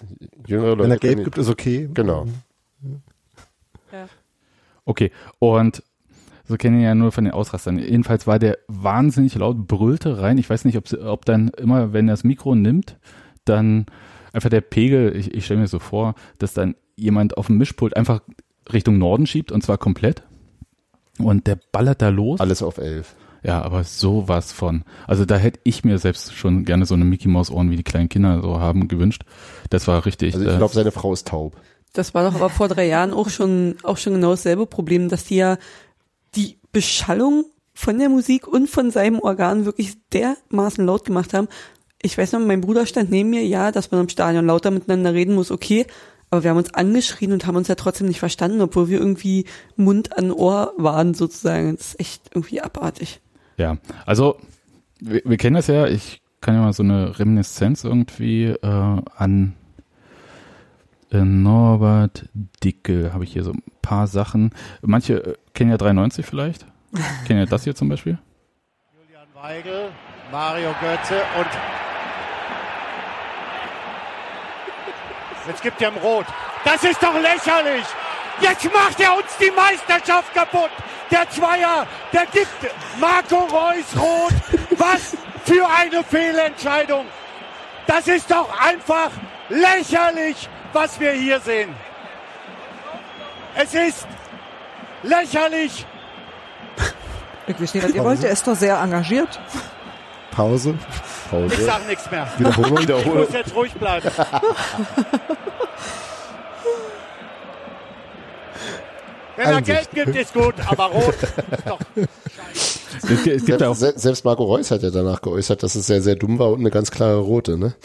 Jüngere Leute. Wenn er gelb gibt, ist okay. Genau. Okay, und so kennen ihn ja nur von den Ausrastern. Jedenfalls war der wahnsinnig laut, brüllte rein. Ich weiß nicht, ob, ob dann immer, wenn er das Mikro nimmt, dann einfach der Pegel, ich, ich stelle mir so vor, dass dann jemand auf dem Mischpult einfach Richtung Norden schiebt und zwar komplett. Und der ballert da los. Alles auf elf. Ja, aber sowas von. Also da hätte ich mir selbst schon gerne so eine Mickey Maus Ohren, wie die kleinen Kinder so haben, gewünscht. Das war richtig. Also ich äh, glaube, seine Frau ist taub. Das war doch aber vor drei Jahren auch schon, auch schon genau dasselbe Problem, dass die ja die Beschallung von der Musik und von seinem Organ wirklich dermaßen laut gemacht haben. Ich weiß noch, mein Bruder stand neben mir, ja, dass man im Stadion lauter miteinander reden muss, okay, Aber wir haben uns angeschrien und haben uns ja trotzdem nicht verstanden, obwohl wir irgendwie Mund an Ohr waren sozusagen. Das ist echt irgendwie abartig. Ja, also wir, wir kennen das ja. Ich kann ja mal so eine Reminiszenz irgendwie äh, an Norbert Dicke habe ich hier so ein paar Sachen. Manche äh, kennen ja 93 vielleicht. kennen ja das hier zum Beispiel. Julian Weigel, Mario Götze und jetzt gibt er ihm Rot. Das ist doch lächerlich. Jetzt macht er uns die Meisterschaft kaputt. Der Zweier, der gibt Marco Reus Rot. Was für eine Fehlentscheidung. Das ist doch einfach lächerlich, was wir hier sehen. Es ist lächerlich. Ich weiß nicht, was ihr wollt. Er ist doch sehr engagiert. Pause. Ich Pause. sag nichts mehr. Wiederholung, Ich Wiederholung. muss jetzt ruhig bleiben. Wenn er Einsicht. Geld gibt, ist gut, aber rot ist doch Es, gibt- es gibt ja auch Se- Selbst Marco Reus hat ja danach geäußert, dass es sehr, sehr dumm war und eine ganz klare rote, ne?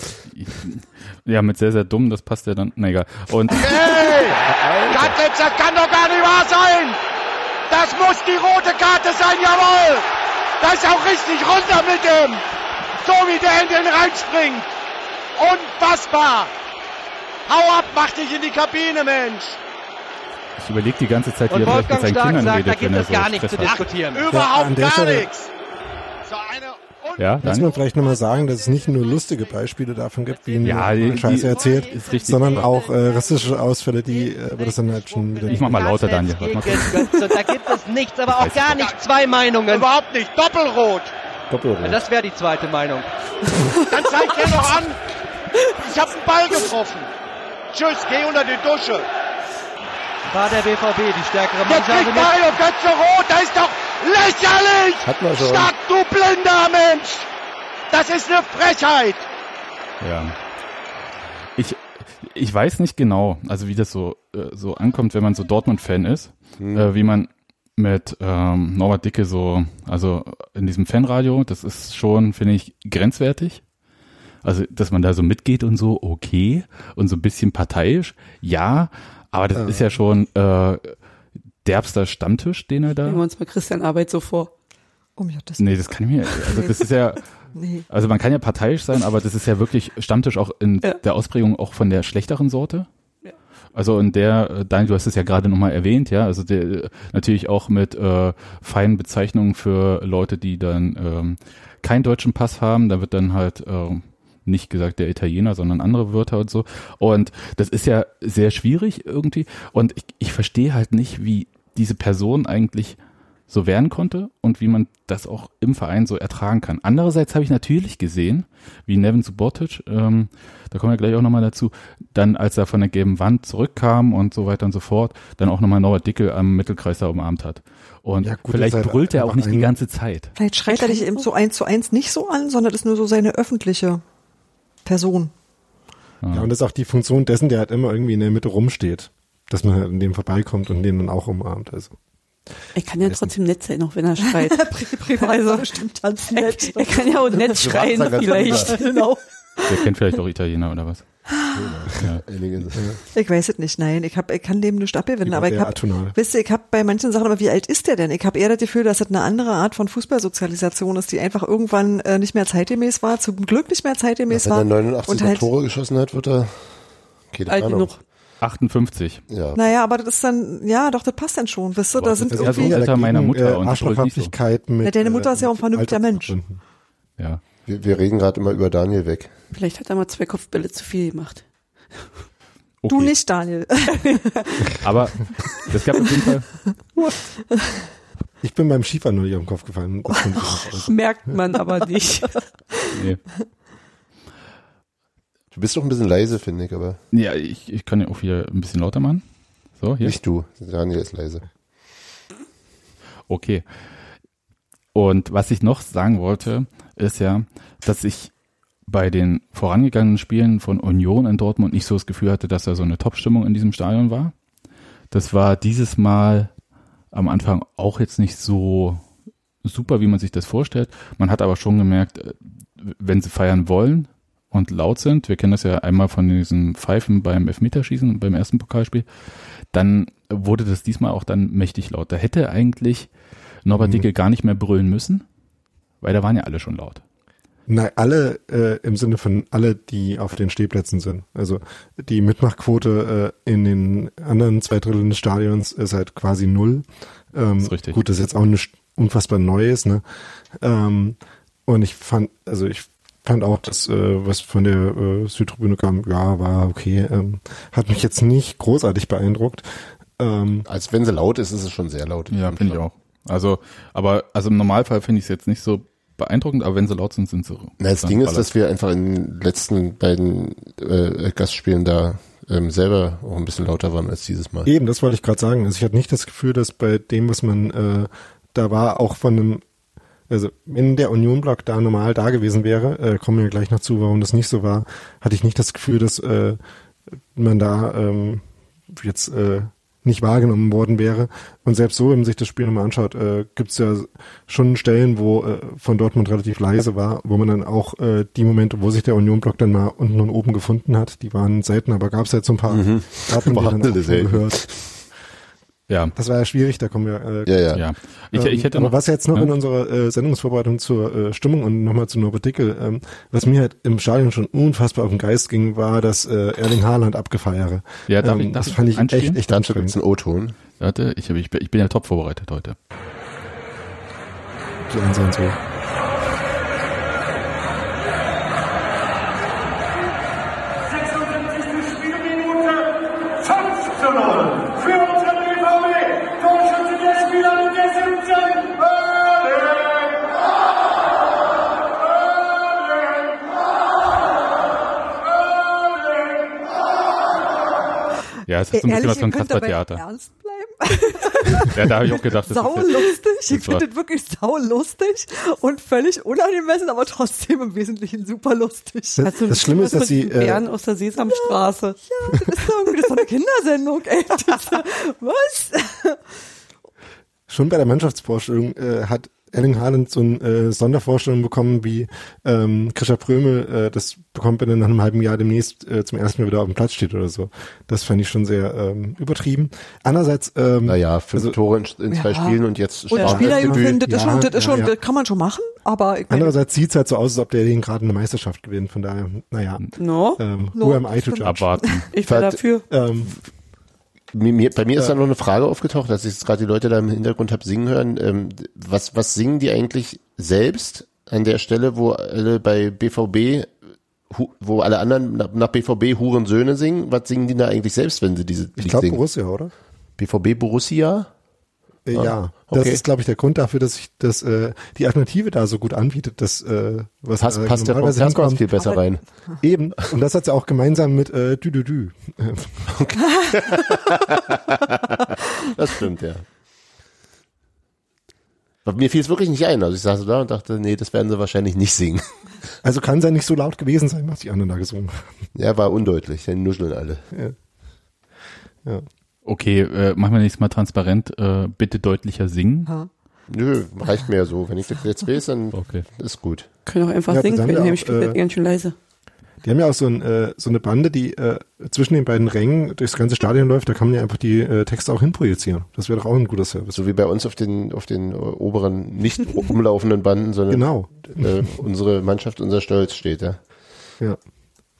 Ja mit sehr sehr dumm. Das passt ja dann. Na egal. Und Hey! Katlitz, das kann doch gar nicht wahr sein! Das muss die rote Karte sein, jawohl! Das ist auch richtig runter mit dem! So wie der in den reinspringt! Unfassbar! Hau ab, mach dich in die Kabine, Mensch! ich überlege die ganze Zeit, wie er mit seinen Stark Kindern sagt, da redet, wenn gibt er es so gar nichts zu diskutieren. Überhaupt der gar nichts! So eine Ja, Muss dann man vielleicht nochmal sagen, dass es nicht nur lustige Beispiele davon gibt, wie Ja, ja, die- Scheiße erzählt, ist richtig. sondern auch äh, rassistische Ausfälle, die, äh, aber das dann halt schon wieder Ich mach mal lauter, Daniel. Mal da gibt es nichts, aber auch gar nicht zwei Meinungen. Überhaupt nicht! Doppelrot! Doppelrot. Das wäre die zweite Meinung. Dann zeigt er doch an! Ich hab einen Ball getroffen! Tschüss, geh unter die Dusche! War der BVB die stärkere Jetzt Mannschaft? kriegt Mario Götze rot, das ist doch lächerlich! Hat man schon. Stark, du blinder Mensch! Das ist eine Frechheit! Ja. Ich, ich weiß nicht genau, also wie das so, äh, so ankommt, wenn man so Dortmund-Fan ist, äh, wie man mit ähm, Norbert Dicke so, also in diesem Fanradio, das ist schon, finde ich, grenzwertig. Also, dass man da so mitgeht und so, okay. Und so ein bisschen parteiisch, ja. Aber das ist ja schon äh, derbster Stammtisch, den er da. Nehmen wir uns mal Christian Arbeit so vor. Um Gottes Nee, das kann ich mir, also das ist ja, Nee. also man kann ja parteiisch sein, aber das ist ja wirklich Stammtisch auch in Ja. der Ausprägung auch von der schlechteren Sorte. Ja. Also in der, äh, Daniel, du hast es ja gerade nochmal erwähnt, ja, also der, äh, natürlich auch mit äh, feinen Bezeichnungen für Leute, die dann ähm, keinen deutschen Pass haben, da wird dann halt äh, nicht gesagt der Italiener, sondern andere Wörter und so. Und das ist ja sehr schwierig irgendwie. Und ich, ich verstehe halt nicht, wie diese Person eigentlich so werden konnte und wie man das auch im Verein so ertragen kann. Andererseits habe ich natürlich gesehen, wie Nevin Subotic, ähm, da kommen wir gleich auch nochmal dazu, dann als er von der gelben Wand zurückkam und so weiter und so fort, dann auch nochmal Norbert Dickel am Mittelkreis da umarmt hat. Und Ja, gut, vielleicht das ist brüllt er auch nicht die ganze Zeit. Vielleicht schreit er dich eben so eins zu eins nicht so an, sondern das ist nur so seine öffentliche Person. Ja, und das ist auch die Funktion dessen, der halt immer irgendwie in der Mitte rumsteht. Dass man halt an dem vorbeikommt und den dann auch umarmt. Also. Er kann ja trotzdem nett sein, auch wenn er schreit. Privat bestimmt ganz nett. er kann ja auch nett schreien, vielleicht. Genau. Der kennt vielleicht auch Italiener oder was. Ich weiß es nicht, nein. Ich, hab, ich kann dem nicht abgewinnen, aber ich habe, wisst ihr, ich habe bei manchen Sachen, aber wie alt ist der denn? Ich habe eher das Gefühl, dass das eine andere Art von Fußballsozialisation ist, die einfach irgendwann äh, nicht mehr zeitgemäß war, zum Glück nicht mehr zeitgemäß Wenn war. er 89 und halt, Tore geschossen hat, wird er. Keine Alt Ahnung. genug. 58. Ja. naja, aber das ist dann, ja, doch, das passt dann schon, wisst ihr, Aber da das sind ist ja so irgendwie, Alter meiner Mutter und äh, das so. Arschlochhaftigkeit mit. Ja, deine Mutter ist ja auch ein vernünftiger Mensch. Ja. Wir, wir reden gerade immer über Daniel weg. Vielleicht hat er mal zwei Kopfbälle zu viel gemacht. Okay. du nicht, Daniel. Aber das gab auf jeden Fall. Ich bin beim Skifahren nur am Kopf gefallen. Nicht raus. Merkt man aber nicht. Nee. Du bist doch ein bisschen leise, finde ich, aber Ja, ich, ich kann ja auch wieder ein bisschen lauter machen. So, hier. nicht du. Daniel ist leise. Okay. Und was ich noch sagen wollte, ist ja, dass ich bei den vorangegangenen Spielen von Union in Dortmund nicht so das Gefühl hatte, dass da so eine Top-Stimmung in diesem Stadion war. Das war dieses Mal am Anfang auch jetzt nicht so super, wie man sich das vorstellt. Man hat aber schon gemerkt, äh, wenn sie feiern wollen, und laut sind, wir kennen das ja einmal von diesen Pfeifen beim Elfmeterschießen, beim ersten Pokalspiel, dann wurde das diesmal auch dann mächtig laut. Da hätte eigentlich Norbert Mhm. Dicke gar nicht mehr brüllen müssen, weil da waren ja alle schon laut. Nein, alle äh, im Sinne von alle, die auf den Stehplätzen sind. Also die Mitmachquote äh, in den anderen zwei Dritteln des Stadions ist halt quasi null. Ähm, ist richtig. Gut, das ist jetzt auch nicht unfassbar Neues, ne? Ähm, und ich fand, also ich fand auch, dass äh, was von der äh, Südtribüne kam, ja, war okay. Ähm, hat mich jetzt nicht großartig beeindruckt. Ähm, Als wenn sie laut ist, ist es schon sehr laut. Ja, finde ich auch. Also, aber also im Normalfall finde ich es jetzt nicht so beeindruckend, aber wenn sie laut sind, sind sie. Na, das Ding ist, dass wir einfach in den letzten beiden äh, Gastspielen da ähm, selber auch ein bisschen lauter waren als dieses Mal. Eben, das wollte ich gerade sagen. Also ich hatte nicht das Gefühl, dass bei dem, was man äh, da war, auch von einem, also wenn der Union-Block da normal da gewesen wäre, äh, kommen wir gleich noch zu, warum das nicht so war, hatte ich nicht das Gefühl, dass äh, man da ähm, jetzt äh, nicht wahrgenommen worden wäre. Und selbst so, wenn man sich das Spiel nochmal anschaut, äh, gibt es ja schon Stellen, wo äh, von Dortmund relativ leise war, wo man dann auch äh, die Momente, wo sich der Union-Block dann mal unten und oben gefunden hat, die waren selten, aber gab es jetzt so ein paar. Mhm. Hat man die dann auch gehört. Ja, Das war ja schwierig, da kommen wir. Äh, Ja, ja. ja. Ich, ähm, ich hätte aber noch was jetzt noch ja? in unserer äh, Sendungsvorbereitung zur äh, Stimmung und nochmal zu Norbert Dickel, ähm, was mir halt im Stadion schon unfassbar auf den Geist ging, war das äh, Erling Haaland abgefeiere. Ja, darf ähm, ich- darf das ich fand ich echt, echt Dazu gibt's anstrengend. einen O-Ton. Warte, ich, hab- ich, bin- ich bin ja top vorbereitet heute. Die Einser und so. Ja, es ist so ein bisschen was von Kasper-Theater. ernst bleiben. Ja, da habe ich auch gedacht, das sau ist lustig. Ich das finde es wirklich sau lustig und völlig unangemessen, aber trotzdem im Wesentlichen super lustig. Das, du das Schlimme ist, dass sie, äh, Bären aus der Sesamstraße. Ja, das ist doch irgendwie das ist doch eine Kindersendung, ey. Das, was? schon bei der Mannschaftsvorstellung äh, hat Erling Haaland so eine äh, Sondervorstellung bekommen, wie ähm, Krischer Prömel äh, das bekommt, wenn er nach einem halben Jahr demnächst äh, zum ersten Mal wieder auf dem Platz steht oder so. Das fand ich schon sehr ähm, übertrieben. Andererseits, ähm, Naja, fünf Also- Tore in, in zwei Ja. Spielen und jetzt Und Spielerjugendlichen, das ist Ja, schon, das ist ja, schon, ja. das kann man schon machen, aber ich meine, andererseits sieht's halt so aus, als ob der den gerade eine Meisterschaft gewinnt. Von daher, naja, No, ähm, No, who am I to judge? abwarten. ich wäre dafür. Ähm, Mir, mir, bei mir ist da noch eine Frage aufgetaucht, dass ich jetzt gerade die Leute da im Hintergrund hab singen hören. Ähm, was, was singen die eigentlich selbst an der Stelle, wo alle bei BVB, wo alle anderen nach, BVB Hurensöhne singen? Was singen die da eigentlich selbst, wenn sie diese ich glaube? Borussia, oder? BVB Borussia? Äh, ja, das okay. ist, glaube ich, der Grund dafür, dass ich das äh, die Alternative da so gut anbietet, dass äh, was Passt, da passt der hinkommt. viel besser rein. Eben. Und das hat sie auch gemeinsam mit äh, Dü Dü Dü. Das stimmt, ja. Aber mir fiel es wirklich nicht ein. Also ich saß da und dachte, nee, das werden sie wahrscheinlich nicht singen. Also kann es ja nicht so laut gewesen sein, was die anderen da gesungen haben. Ja, war undeutlich. Dann nuscheln alle. Ja. Okay, äh, machen wir nächstes Mal transparent. Äh, bitte deutlicher singen. Ja. Nö, reicht mir ja so. Wenn ich das jetzt weiß, dann Okay. ist gut. Können auch einfach Ja, singen, wenn spielt äh, ganz schön leise. Die haben ja auch so, ein, äh, so eine Bande, die äh, zwischen den beiden Rängen durchs ganze Stadion läuft. Da kann man ja einfach die äh, Texte auch hinprojizieren. Das wäre doch auch ein guter Service. So wie bei uns auf den, auf den äh, oberen, nicht umlaufenden Banden, sondern Genau. äh, unsere Mannschaft, unser Stolz steht, ja. Ja.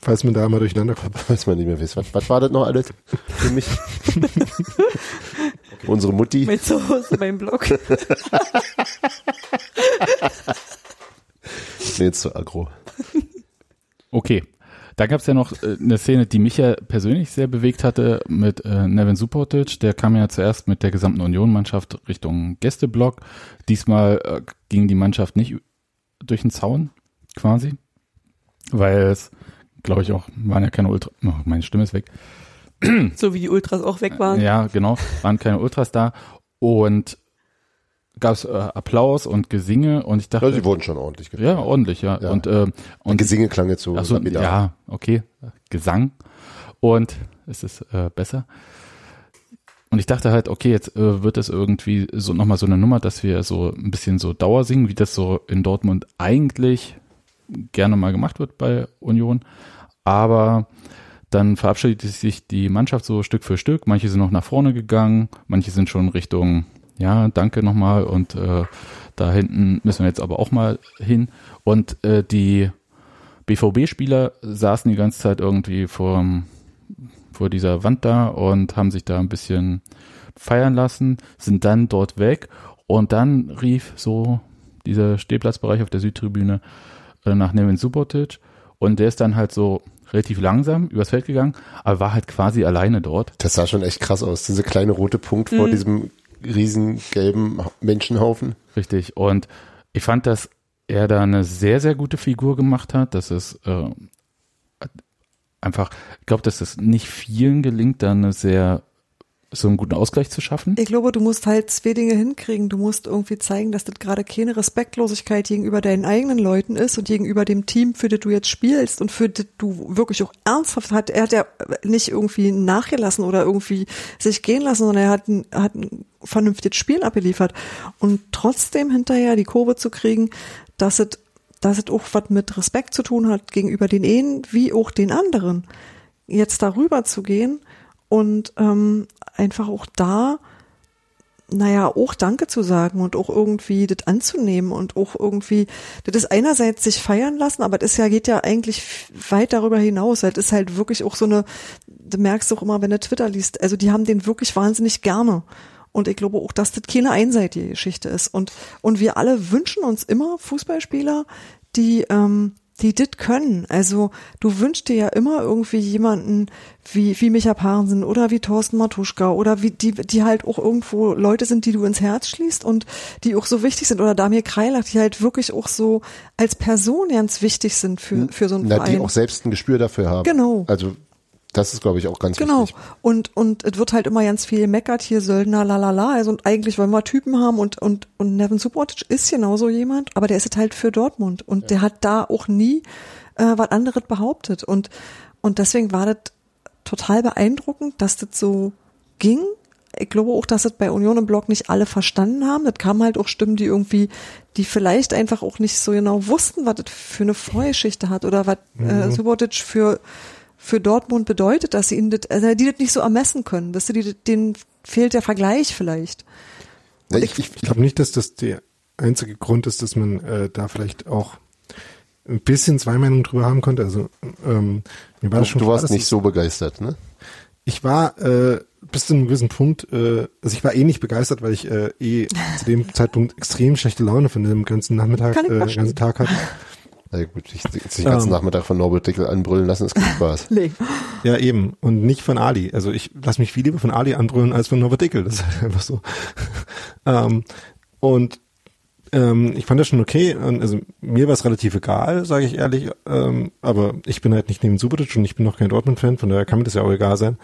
Falls man da mal durcheinander kommt. Falls man nicht mehr weiß. Was, was war das noch alles für mich? unsere Mutti. Mit Hause beim Blog. Nee, jetzt zu aggro. Okay. Da gab es ja noch äh, eine Szene, die mich ja persönlich sehr bewegt hatte mit äh, Nevin Subotic. Der kam ja zuerst mit der gesamten Union-Mannschaft Richtung Gästeblock. Diesmal äh, ging die Mannschaft nicht durch den Zaun quasi, weil es, glaube ich, auch waren ja keine Ultra. Oh, meine Stimme ist weg. so wie die Ultras auch weg waren. Ja, genau, waren keine Ultras da und gab es äh, Applaus und Gesinge und ich dachte, Ja, sie wurden schon ordentlich gefeiert. ja, ordentlich, ja. Ja. Und, äh, und Gesinge klang jetzt so. Ach so, ja, okay, Gesang und es ist äh, besser. Und ich dachte halt, okay, jetzt äh, wird es irgendwie so nochmal so eine Nummer, dass wir so ein bisschen so Dauer singen, wie das so in Dortmund eigentlich gerne mal gemacht wird bei Union. Aber dann verabschiedet sich die Mannschaft so Stück für Stück. Manche sind noch nach vorne gegangen, manche sind schon Richtung, ja, danke nochmal und äh, da hinten müssen wir jetzt aber auch mal hin. Und äh, die BVB-Spieler saßen die ganze Zeit irgendwie vor, vor dieser Wand da und haben sich da ein bisschen feiern lassen, sind dann dort weg und dann rief so dieser Stehplatzbereich auf der Südtribüne nach Nevin Subotic und der ist dann halt so relativ langsam übers Feld gegangen, aber war halt quasi alleine dort. Das sah schon echt krass aus. Dieser kleine rote Punkt vor diesem riesen gelben Menschenhaufen. Richtig. Und ich fand, dass er da eine sehr, sehr gute Figur gemacht hat. Das ist äh, einfach, ich glaube, dass es nicht vielen gelingt, da eine sehr so einen guten Ausgleich zu schaffen. Ich glaube, du musst halt zwei Dinge hinkriegen. Du musst irgendwie zeigen, dass das gerade keine Respektlosigkeit gegenüber deinen eigenen Leuten ist und gegenüber dem Team, für das du jetzt spielst und für das du wirklich auch ernsthaft hat. Er hat ja nicht irgendwie nachgelassen oder irgendwie sich gehen lassen, sondern er hat ein, hat ein vernünftiges Spiel abgeliefert. Und trotzdem hinterher die Kurve zu kriegen, dass es, dass es auch was mit Respekt zu tun hat gegenüber den einen wie auch den anderen. Jetzt darüber zu gehen und ähm, einfach auch da, naja, auch Danke zu sagen und auch irgendwie das anzunehmen und auch irgendwie, das ist einerseits sich feiern lassen, aber das ja, geht ja eigentlich weit darüber hinaus. Das ist halt wirklich auch so eine, du merkst auch immer, wenn du Twitter liest, also die haben den wirklich wahnsinnig gerne. Und ich glaube auch, dass das keine einseitige Geschichte ist. Und, und wir alle wünschen uns immer Fußballspieler, die, ähm, die das können. Also du wünschst dir ja immer irgendwie jemanden wie, wie Micha Parensen oder wie Thorsten Matuschka oder wie die, die halt auch irgendwo Leute sind, die du ins Herz schließt und die auch so wichtig sind. Oder Damir Kreilach, die halt wirklich auch so als Person ganz wichtig sind für, für so einen Na, Verein. die auch selbst ein Gespür dafür haben. Genau. Also das ist, glaube ich, auch ganz Genau. wichtig. Und, und es wird halt immer ganz viel meckert, hier Söldner, lalala. Also und eigentlich wollen wir Typen haben und, und, und Nevin Subotic ist genauso jemand, aber der ist es halt für Dortmund. Und der hat da auch nie äh, was anderes behauptet. Und, und deswegen war das total beeindruckend, dass das so ging. Ich glaube auch, dass es bei Union im Blog nicht alle verstanden haben. Das kamen halt auch Stimmen, die irgendwie, die vielleicht einfach auch nicht so genau wussten, was das für eine Vorgeschichte hat oder was äh, Subotic für für Dortmund bedeutet, dass sie ihnen das, also die das nicht so ermessen können, dass sie die, denen fehlt der Vergleich vielleicht. Ja, ich, ich, Ich glaube nicht, dass das der einzige Grund ist, dass man äh, da vielleicht auch ein bisschen zwei Meinungen drüber haben konnte. Also ähm, mir war das du, schon du klar, warst dass nicht so begeistert, ne? Ich war äh, bis zu einem gewissen Punkt, äh, also ich war eh nicht begeistert, weil ich äh, eh zu dem Zeitpunkt extrem schlechte Laune von dem ganzen Nachmittag, äh, den ganzen Tag hatte. Na gut, ich, ich den ganzen Ähm. Nachmittag von Norbert Dickel anbrüllen lassen, ist kein Spaß. Ja, eben. Und nicht von Ali. Also ich lasse mich viel lieber von Ali anbrüllen als von Norbert Dickel. Das ist halt einfach so. ähm, und ähm, ich fand das schon okay. Und also mir war es relativ egal, sage ich ehrlich. Ähm, aber ich bin halt nicht neben Subotic und ich bin noch kein Dortmund-Fan, von daher kann mir das ja auch egal sein.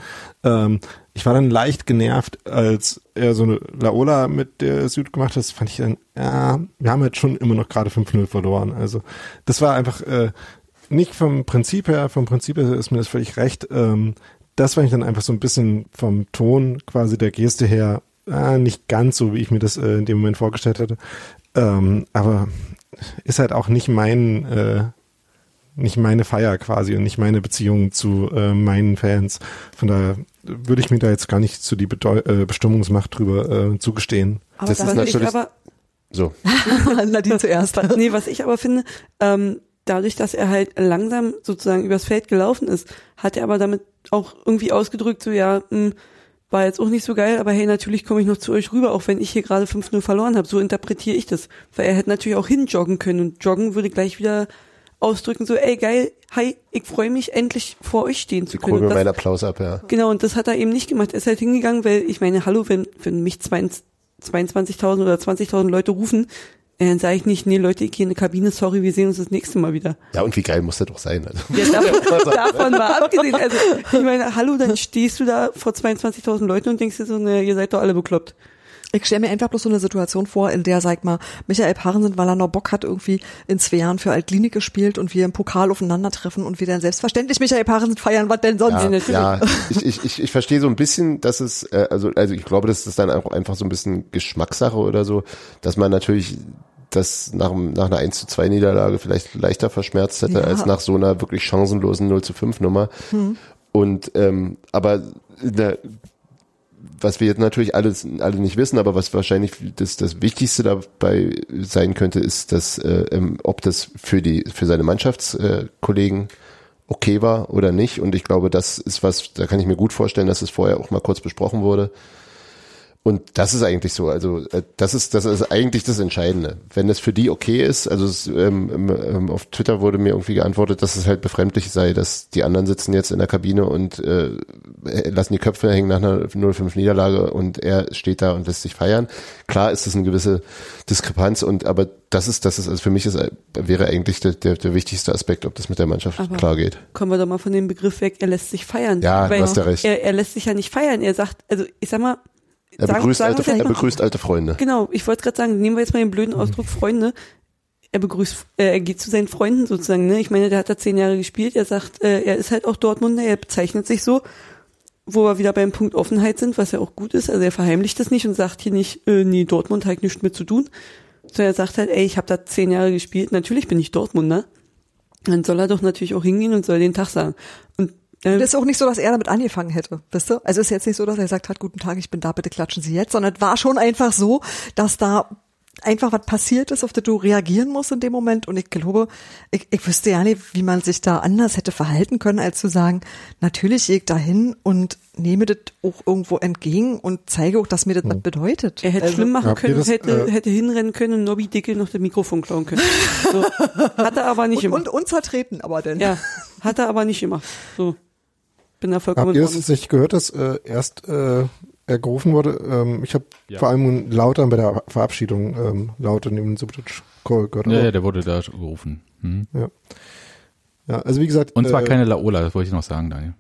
Ähm, ich war dann leicht genervt, als er so eine Laola mit der Süd gemacht hat. Das fand ich dann, ja, wir haben halt schon immer noch gerade 5-0 verloren. Also das war einfach äh, nicht vom Prinzip her, vom Prinzip her ist mir das völlig recht. Ähm, das fand ich dann einfach so ein bisschen vom Ton quasi der Geste her äh, nicht ganz so, wie ich mir das äh, in dem Moment vorgestellt hätte. Ähm, aber ist halt auch nicht mein, äh, nicht meine Feier quasi und nicht meine Beziehung zu äh, meinen Fans. Von daher würde ich mir da jetzt gar nicht zu die Bedeu äh, Bestimmungsmacht drüber äh, zugestehen. Aber Das das ist Was ich natürlich- aber, So. Nadine zuerst. was, nee, was ich aber finde, ähm, dadurch, dass er halt langsam sozusagen übers Feld gelaufen ist, hat er aber damit auch irgendwie ausgedrückt, so ja, mh, war jetzt auch nicht so geil, aber hey, natürlich komme ich noch zu euch rüber, auch wenn ich hier gerade 5-0 verloren habe. So interpretiere ich das. Weil er hätte natürlich auch hinjoggen können und joggen würde gleich wieder ausdrücken, so, ey geil, hi, ich freue mich, endlich vor euch stehen zu Ich können. Und mir das- meinen Applaus ab, ja. Genau, und das hat er eben nicht gemacht. Er ist halt hingegangen, weil ich meine, hallo, wenn, wenn mich 20 22.000 oder 20.000 Leute rufen, äh, dann sage ich nicht, nee Leute, ich gehe in eine Kabine, sorry, wir sehen uns das nächste Mal wieder. Ja, und wie geil muss das doch sein? Also. Ja, davon, davon mal abgesehen. Also, ich meine, hallo, dann stehst du da vor 22.000 Leuten und denkst dir so, ne, ihr seid doch alle bekloppt. Ich stelle mir einfach bloß so eine Situation vor, in der, sag mal, Michael Parensen, weil er noch Bock hat, irgendwie in zwei Jahren für Altklinik gespielt und wir im Pokal aufeinandertreffen und wir dann selbstverständlich Michael Parensen feiern, was denn sonst? Ja, ja ich, ich, ich, ich verstehe so ein bisschen, dass es, äh, also, also ich glaube, das ist dann auch einfach so ein bisschen Geschmackssache oder so, dass man natürlich das nach, nach einer 1 zu 2 Niederlage vielleicht leichter verschmerzt hätte Ja. als nach so einer wirklich chancenlosen 0 zu 5 Nummer. Und ähm, aber in der, was wir jetzt natürlich alles alle nicht wissen, aber was wahrscheinlich das, das Wichtigste dabei sein könnte, ist, dass äh, ähm, ob das für die für seine Mannschaftskollegen äh, okay war oder nicht. Und ich glaube, das ist was, da kann ich mir gut vorstellen, dass es vorher auch mal kurz besprochen wurde. Und das ist eigentlich so, also äh, das ist das ist eigentlich das Entscheidende. Wenn es für die okay ist, also es, ähm, ähm, ähm, auf Twitter wurde mir irgendwie geantwortet, dass es halt befremdlich sei, dass die anderen sitzen jetzt in der Kabine und äh, lassen die Köpfe hängen nach einer 0-5 Niederlage und er steht da und lässt sich feiern. Klar ist das eine gewisse Diskrepanz und aber das ist das ist also für mich ist äh, wäre eigentlich der, der, der wichtigste Aspekt, ob das mit der Mannschaft Aber- klar geht. Kommen wir doch mal von dem Begriff weg, er lässt sich feiern. Ja, du hast ja recht. Er, er lässt sich ja nicht feiern. Er sagt, also ich sag mal, Er begrüßt sagen alte er begrüßt alte Freunde. Genau, ich wollte gerade sagen, nehmen wir jetzt mal den blöden Ausdruck Freunde. Er begrüßt, äh, er geht zu seinen Freunden sozusagen. Ne? Ich meine, der hat da zehn Jahre gespielt. Er sagt, äh, er ist halt auch Dortmunder. Er bezeichnet sich so, wo wir wieder beim Punkt Offenheit sind, was ja auch gut ist. Also er verheimlicht das nicht und sagt hier nicht, äh, nee, Dortmund hat nichts mit zu tun. Sondern er sagt halt, ey, ich habe da zehn Jahre gespielt. Natürlich bin ich Dortmunder. Dann soll er doch natürlich auch hingehen und soll den Tag sagen. Und äh, Und es ist auch nicht so, dass er damit angefangen hätte, wisst ihr? Also es ist jetzt nicht so, dass er sagt hat, guten Tag, ich bin da, bitte klatschen Sie jetzt, sondern es war schon einfach so, dass da einfach was passiert ist, auf das du reagieren musst in dem Moment. Und ich glaube, ich, ich wüsste ja nicht, wie man sich da anders hätte verhalten können, als zu sagen, natürlich gehe ich da hin und nehme das auch irgendwo entgegen und zeige auch, dass mir das was bedeutet. Er hätte Also- schlimm machen können, das, hätte, äh, hätte hinrennen können und Nobby Dickel noch das Mikrofon klauen können. So. Hat er aber nicht und, gemacht. und uns vertreten, aber denn. Ja, hat er aber nicht gemacht. So. Bin da vollkommen Habt ihr das nicht gehört, dass äh, erst äh, er gerufen wurde? Ähm, ich habe Ja. vor allem lauter bei der Verabschiedung ähm, lauter neben Subotic Call gehört. Ja, ja, der wurde da gerufen. Hm. ja, also wie gesagt. Und zwar äh, keine Laola, das wollte ich noch sagen, Daniel.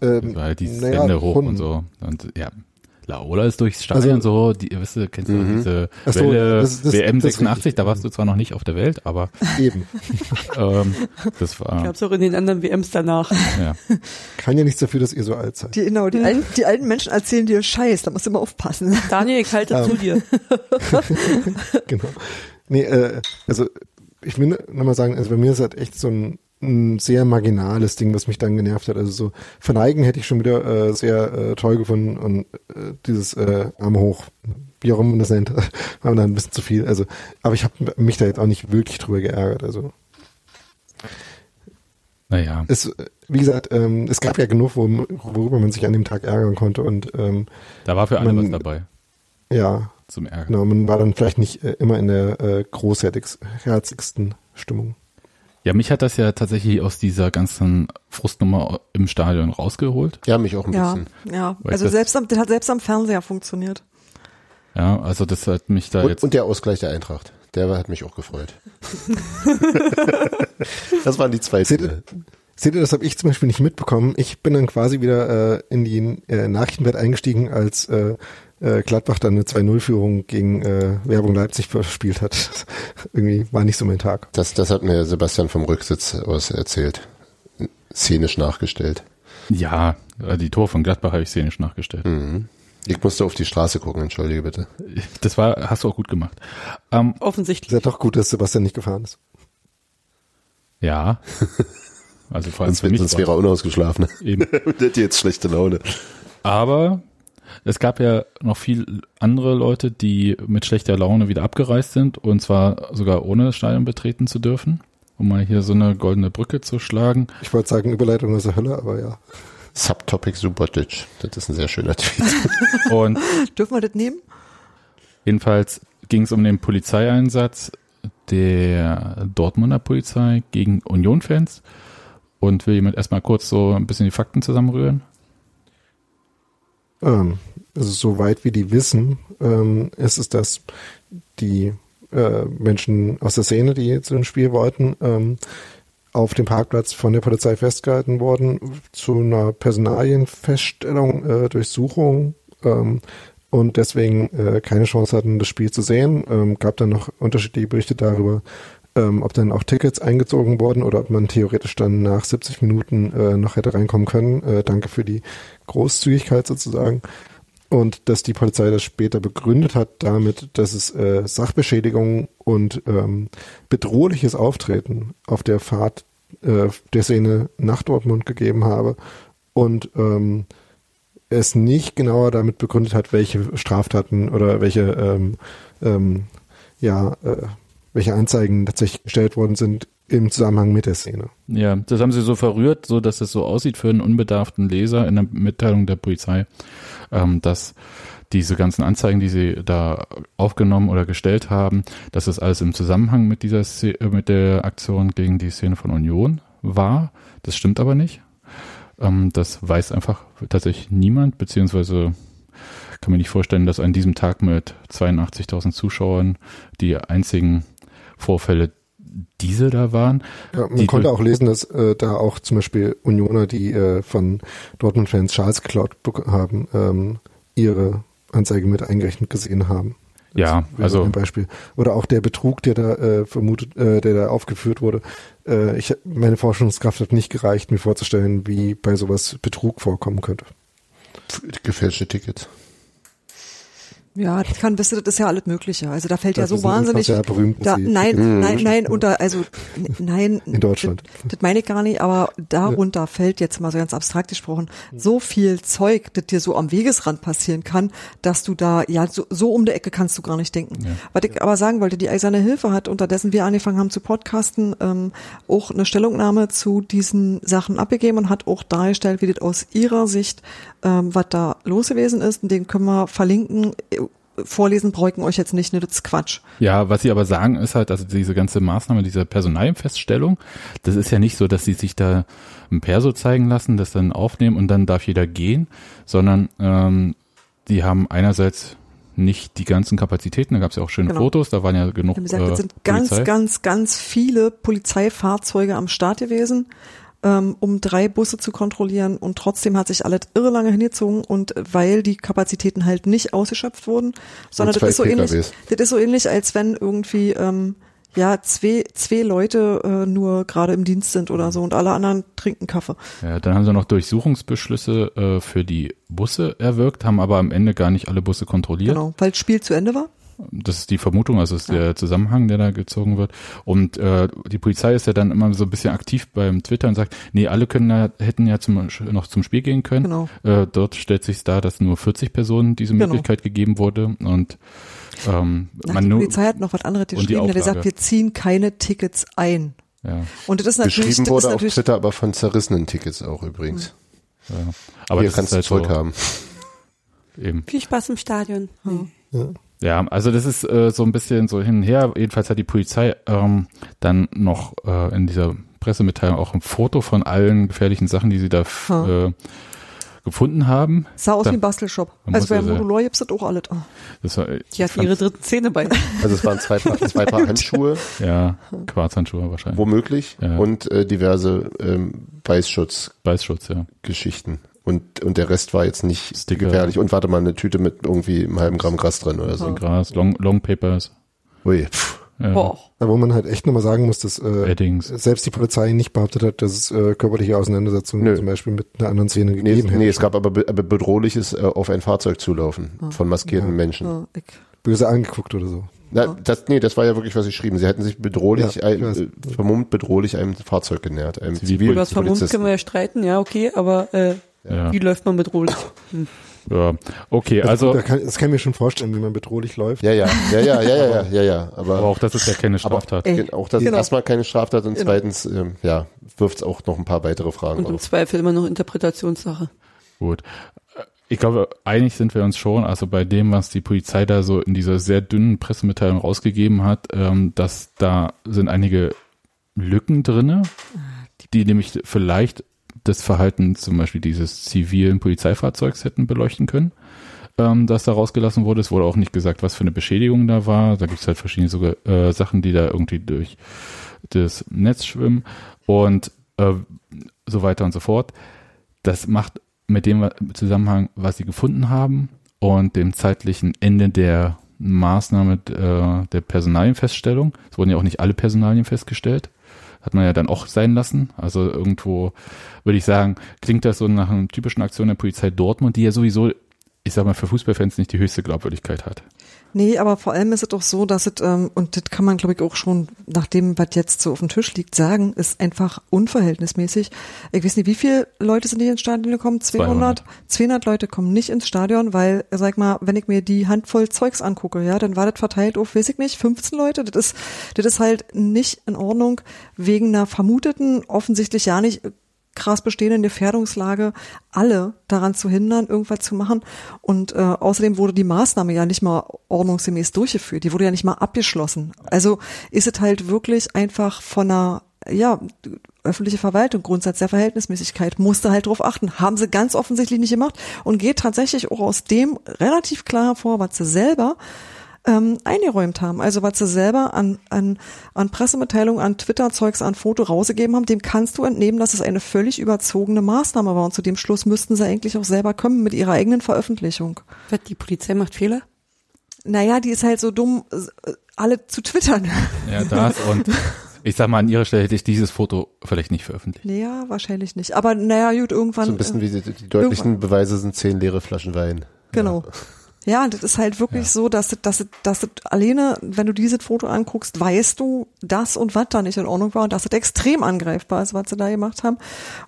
Das ähm, war halt dieses naja, Hände hoch und so. Und ja, Laola ist durchs Stadion Also- so, die, weißt du, kennst du Mhm. diese so, Welle das- das- WM das ist 86, richtig. da warst du zwar noch nicht auf der Welt, aber Eben. ähm, das war, Gab's auch in den anderen WMs danach. ja. Kann ja nichts dafür, dass ihr so alt seid. Die, genau, die, alten, die alten Menschen erzählen dir Scheiß, da musst du immer aufpassen. Daniel, ich halte Ähm. zu dir. genau. Nee, äh, also ich will nochmal sagen, also bei mir ist halt echt so ein, ein sehr marginales Ding, was mich dann genervt hat. Also so verneigen hätte ich schon wieder äh, sehr äh, toll gefunden und äh, dieses äh, Arme hoch, wie auch immer man das nennt, war dann ein bisschen zu viel. Also, aber ich habe mich da jetzt auch nicht wirklich drüber geärgert. Also Naja, es, wie gesagt, ähm, es gab ja genug, wo, worüber man sich an dem Tag ärgern konnte und ähm, da war für alle man- was dabei ja, zum Ärgern. genau, man war dann vielleicht nicht äh, immer in der äh, großherzigsten Stimmung. Ja, mich hat das ja tatsächlich aus dieser ganzen Frustnummer im Stadion rausgeholt. Ja, mich auch ein Ja, bisschen. ja. Weil Also selbst am, das hat selbst am Fernseher funktioniert. Ja, also das hat mich da Und, jetzt. und der Ausgleich der Eintracht. Der hat mich auch gefreut. das waren die zwei Seht Ziele. ihr, seht ihr, das habe ich zum Beispiel nicht mitbekommen. Ich bin dann quasi wieder äh, in die äh, Nachrichtenwelt eingestiegen, als äh, äh, Gladbach dann eine 2-0-Führung gegen äh, Werbung Leipzig verspielt hat. Irgendwie war nicht so mein Tag. Das, das hat mir Sebastian vom Rücksitz aus erzählt. Szenisch nachgestellt. ja, die Tor von Gladbach habe ich szenisch nachgestellt. Mhm. Ich musste auf die Straße gucken, entschuldige bitte. Das war, hast du auch gut gemacht. Ähm, Offensichtlich. Ist ja doch gut, dass Sebastian nicht gefahren ist. ja. Also vor allem Sonst, für mich. sonst wäre er unausgeschlafen. eben. Der hat jetzt schlechte Laune. Aber es gab ja noch viel andere Leute, die mit schlechter Laune wieder abgereist sind und zwar sogar ohne das Stadion betreten zu dürfen, um mal hier so eine goldene Brücke zu schlagen. Ich wollte sagen, Überleitung aus der Hölle, aber ja. Subtopic Subotic. Das ist ein sehr schöner Tweet. Und Dürfen wir das nehmen? jedenfalls ging es um den Polizeieinsatz der Dortmunder Polizei gegen Union-Fans. Und will jemand erstmal kurz so ein bisschen die Fakten zusammenrühren? Ähm, also soweit wir die wissen, ähm, ist es, dass die äh, Menschen aus der Szene, die zu dem Spiel wollten, ähm, auf dem Parkplatz von der Polizei festgehalten worden zu einer Personalienfeststellung, äh, Durchsuchung ähm, und deswegen äh, keine Chance hatten, das Spiel zu sehen. Ähm, gab dann noch unterschiedliche Berichte darüber, ähm, ob dann auch Tickets eingezogen wurden oder ob man theoretisch dann nach 70 Minuten äh, noch hätte reinkommen können. Äh, danke für die Großzügigkeit sozusagen. und dass die Polizei das später begründet hat damit, dass es äh, Sachbeschädigung und ähm, bedrohliches Auftreten auf der Fahrt äh, der Szene nach Dortmund gegeben habe und ähm, es nicht genauer damit begründet hat, welche Straftaten oder welche ähm, ähm, ja äh, welche Anzeigen tatsächlich gestellt worden sind im Zusammenhang mit der Szene. Ja, das haben sie so verrührt, so dass es so aussieht für einen unbedarften Leser in der Mitteilung der Polizei, ähm, dass diese ganzen Anzeigen, die sie da aufgenommen oder gestellt haben, dass das alles im Zusammenhang mit dieser Szene, mit der Aktion gegen die Szene von Union war. Das stimmt aber nicht. Ähm, das weiß einfach tatsächlich niemand, beziehungsweise kann mir nicht vorstellen, dass an diesem Tag mit 82.000 Zuschauern die einzigen Vorfälle diese da waren. Ja, man konnte auch lesen, dass äh, da auch zum Beispiel Unioner, die äh, von Dortmund-Fans Schals geklaut haben, ähm, ihre Anzeige mit eingerechnet gesehen haben. Ja, wäre also ein Beispiel. Oder auch der Betrug, der da äh, vermutet, äh, der da aufgeführt wurde. Äh, ich, meine Forschungskraft hat nicht gereicht, mir vorzustellen, wie bei sowas Betrug vorkommen könnte. Gefälschte Tickets. Ja, das kann, wisst ihr, das ist ja alles Mögliche. Also da fällt ja Dafür so wahnsinnig. Sehr berühmt, da, dass sie- nein, nein, nein, unter, also, nein. In Deutschland. Das, das meine ich gar nicht, aber darunter fällt jetzt mal so ganz abstrakt gesprochen so viel Zeug, das dir so am Wegesrand passieren kann, dass du da, ja, so, so um die Ecke kannst du gar nicht denken. Was ich aber sagen wollte, die Eiserne Hilfe hat unterdessen wir angefangen haben zu podcasten, ähm, auch eine Stellungnahme zu diesen Sachen abgegeben und hat auch dargestellt, wie das aus ihrer Sicht, ähm, was da los gewesen ist. Und den können wir verlinken. Vorlesen bräuchten euch jetzt nicht, ne, das ist Quatsch. Ja, was sie aber sagen ist halt, also diese ganze Maßnahme, diese Personalienfeststellung, das ist ja nicht so, dass sie sich da ein Perso zeigen lassen, das dann aufnehmen und dann darf jeder gehen, sondern ähm, die haben einerseits nicht die ganzen Kapazitäten, da gab es ja auch schöne Genau. Fotos, da waren ja genug habe gesagt, äh, es sind ganz, Polizei. ganz, ganz viele Polizeifahrzeuge am Start gewesen, um drei Busse zu kontrollieren und trotzdem hat sich alles irre lange hingezogen und weil die Kapazitäten halt nicht ausgeschöpft wurden, sondern das ist so ähnlich, das ist so ähnlich, als wenn irgendwie ähm, ja zwei, zwei Leute äh, nur gerade im Dienst sind oder so und alle anderen trinken Kaffee. Ja, dann haben sie noch Durchsuchungsbeschlüsse äh, für die Busse erwirkt, haben aber am Ende gar nicht alle Busse kontrolliert. Genau, weil das Spiel zu Ende war. Das ist die Vermutung, also ist der Zusammenhang, der da gezogen wird. Und äh, die Polizei ist ja dann immer so ein bisschen aktiv beim Twitter und sagt, nee, alle können ja, hätten ja zum, noch zum Spiel gehen können. Genau. Äh, dort stellt sich dar, dass nur 40 Personen diese Genau. Möglichkeit gegeben wurde. Und ähm, Ach, man die nur, Polizei hat noch was anderes die geschrieben, der hat Auflage. gesagt, wir ziehen keine Tickets ein. ja, Und das ist natürlich, Geschrieben das ist wurde auf natürlich Twitter aber von zerrissenen Tickets auch übrigens. ja. aber Hier das kannst ist halt du zurückhaben. so eben. Viel Spaß im Stadion. Ja, also das ist äh, so ein bisschen so hin und her. Jedenfalls hat die Polizei ähm, dann noch äh, in dieser Pressemitteilung auch ein Foto von allen gefährlichen Sachen, die sie da Hm. äh, gefunden haben. sah aus Da- wie ein Bastelshop. Also bei ja Modulor gibt's das auch alles. Oh. Das war, Die hatten ihre dritten Zähne bei. Also es waren zwei Paar, zwei Paar Handschuhe, ja, Quarzhandschuhe wahrscheinlich. womöglich, Ja. und äh, diverse ähm, Beißschutzgeschichten. Beißschutz, ja. Und, und der Rest war jetzt nicht Sticker. gefährlich. Und warte mal, eine Tüte mit irgendwie einem halben Gramm Gras drin oder so. Gras, Long, Long Papers, Ui, ja, Boah. Wo man halt echt nochmal sagen muss, dass äh, Eddings. selbst die Polizei nicht behauptet hat, dass es äh, körperliche Auseinandersetzungen Nö. zum Beispiel mit einer anderen Szene Nee, gegeben hätte. nee, es gab aber, be aber bedrohliches äh, auf ein Fahrzeug zulaufen von maskierten Menschen. Ja, ich, Böse angeguckt oder so. Na, das, nee, das war ja wirklich, was sie schrieben. Sie hätten sich bedrohlich, Ja, ein, äh, vermummt bedrohlich einem Fahrzeug genähert, einem Zivil- Über das Vermummt können wir ja streiten, ja, okay, aber äh, ja. Wie läuft man bedrohlich? Hm. Ja, okay, also. Das kann, das kann ich mir schon vorstellen, wie man bedrohlich läuft. Ja, ja, ja, ja, ja, ja, ja, ja. Aber, aber auch das ist ja keine Straftat. Aber, ey, auch das genau. ist erstmal keine Straftat und genau. zweitens, ähm, ja, wirft es auch noch ein paar weitere Fragen Und auf. im Zweifel immer noch Interpretationssache. Gut. Ich glaube, einig sind wir uns schon, also bei dem, was die Polizei da so in dieser sehr dünnen Pressemitteilung rausgegeben hat, ähm, dass da sind einige Lücken drinne, ah, die nämlich vielleicht das Verhalten zum Beispiel dieses zivilen Polizeifahrzeugs hätten beleuchten können, ähm, das da rausgelassen wurde. Es wurde auch nicht gesagt, was für eine Beschädigung da war. Da gibt es halt verschiedene sogar, äh, Sachen, die da irgendwie durch das Netz schwimmen und äh, so weiter und so fort. Das macht mit dem Zusammenhang, was sie gefunden haben und dem zeitlichen Ende der Maßnahme äh, der Personalienfeststellung. Es wurden ja auch nicht alle Personalien festgestellt. Hat man ja dann auch sein lassen. Also irgendwo würde ich sagen, klingt das so nach einer typischen Aktion der Polizei Dortmund, die ja sowieso ich sag mal, für Fußballfans nicht die höchste Glaubwürdigkeit hat. Nee, aber vor allem ist es doch so, dass es, ähm, und das kann man, glaube ich, auch schon nach dem, was jetzt so auf dem Tisch liegt, sagen, ist einfach unverhältnismäßig. Ich weiß nicht, wie viele Leute sind nicht ins Stadion gekommen? 200? 200. 200 Leute kommen nicht ins Stadion, weil, sag mal, wenn ich mir die Handvoll Zeugs angucke, ja, dann war das verteilt auf, weiß ich nicht, 15 Leute. Das ist, das ist halt nicht in Ordnung wegen einer vermuteten, offensichtlich ja nicht krass bestehenden Gefährdungslage alle daran zu hindern, irgendwas zu machen. Und äh, außerdem wurde die Maßnahme ja nicht mal ordnungsgemäß durchgeführt. Die wurde ja nicht mal abgeschlossen. Also ist es halt wirklich einfach von einer ja, öffentliche Verwaltung, Grundsatz der Verhältnismäßigkeit, musste halt darauf achten. Haben sie ganz offensichtlich nicht gemacht und geht tatsächlich auch aus dem relativ klar hervor, was sie selber ähm, eingeräumt haben. Also was sie selber an, an, an Pressemitteilungen, an Twitter-Zeugs, an Foto rausgegeben haben, dem kannst du entnehmen, dass es eine völlig überzogene Maßnahme war. Und zu dem Schluss müssten sie eigentlich auch selber kommen mit ihrer eigenen Veröffentlichung. Was, die Polizei macht Fehler? Naja, die ist halt so dumm, alle zu twittern. Ja, das und ich sag mal, an ihrer Stelle hätte ich dieses Foto vielleicht nicht veröffentlicht. Naja, wahrscheinlich nicht. Aber naja, gut, irgendwann. So ein bisschen wie die, die deutlichen Beweise sind zehn leere Flaschen Wein. Genau. Ja, und das ist halt wirklich Ja. so, dass das, dass das, dass das alleine, wenn du dieses Foto anguckst, weißt du, das und was da nicht in Ordnung war und dass das extrem angreifbar ist, was sie da gemacht haben.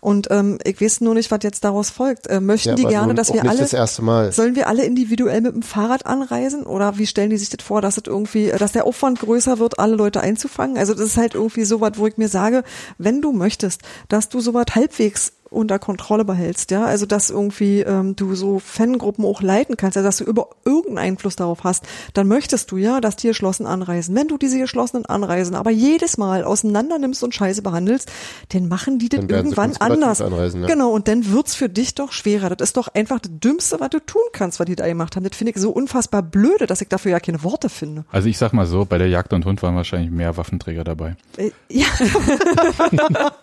Und ähm, ich weiß nur nicht, was jetzt daraus folgt. Äh, möchten Ja, die gerne, dass wir alle das erste Mal. Sollen wir alle individuell mit dem Fahrrad anreisen oder wie stellen die sich das vor, dass es irgendwie, dass der Aufwand größer wird, alle Leute einzufangen? Also das ist halt irgendwie so was, wo ich mir sage, wenn du möchtest, dass du sowas halbwegs unter Kontrolle behältst, ja, also dass irgendwie ähm, du so Fangruppen auch leiten kannst, also dass du über irgendeinen Einfluss darauf hast, dann möchtest du ja, dass die geschlossen anreisen. Wenn du diese geschlossenen Anreisen aber jedes Mal auseinander nimmst und scheiße behandelst, dann machen die das irgendwann anders. anreisen, ja. Genau, und dann wird's für dich doch schwerer. Das ist doch einfach das Dümmste, was du tun kannst, was die da gemacht haben. Das finde ich so unfassbar blöde, dass ich dafür ja keine Worte finde. Also ich sag mal so, bei der Jagd und Hund waren wahrscheinlich mehr Waffenträger dabei. Äh, Ja,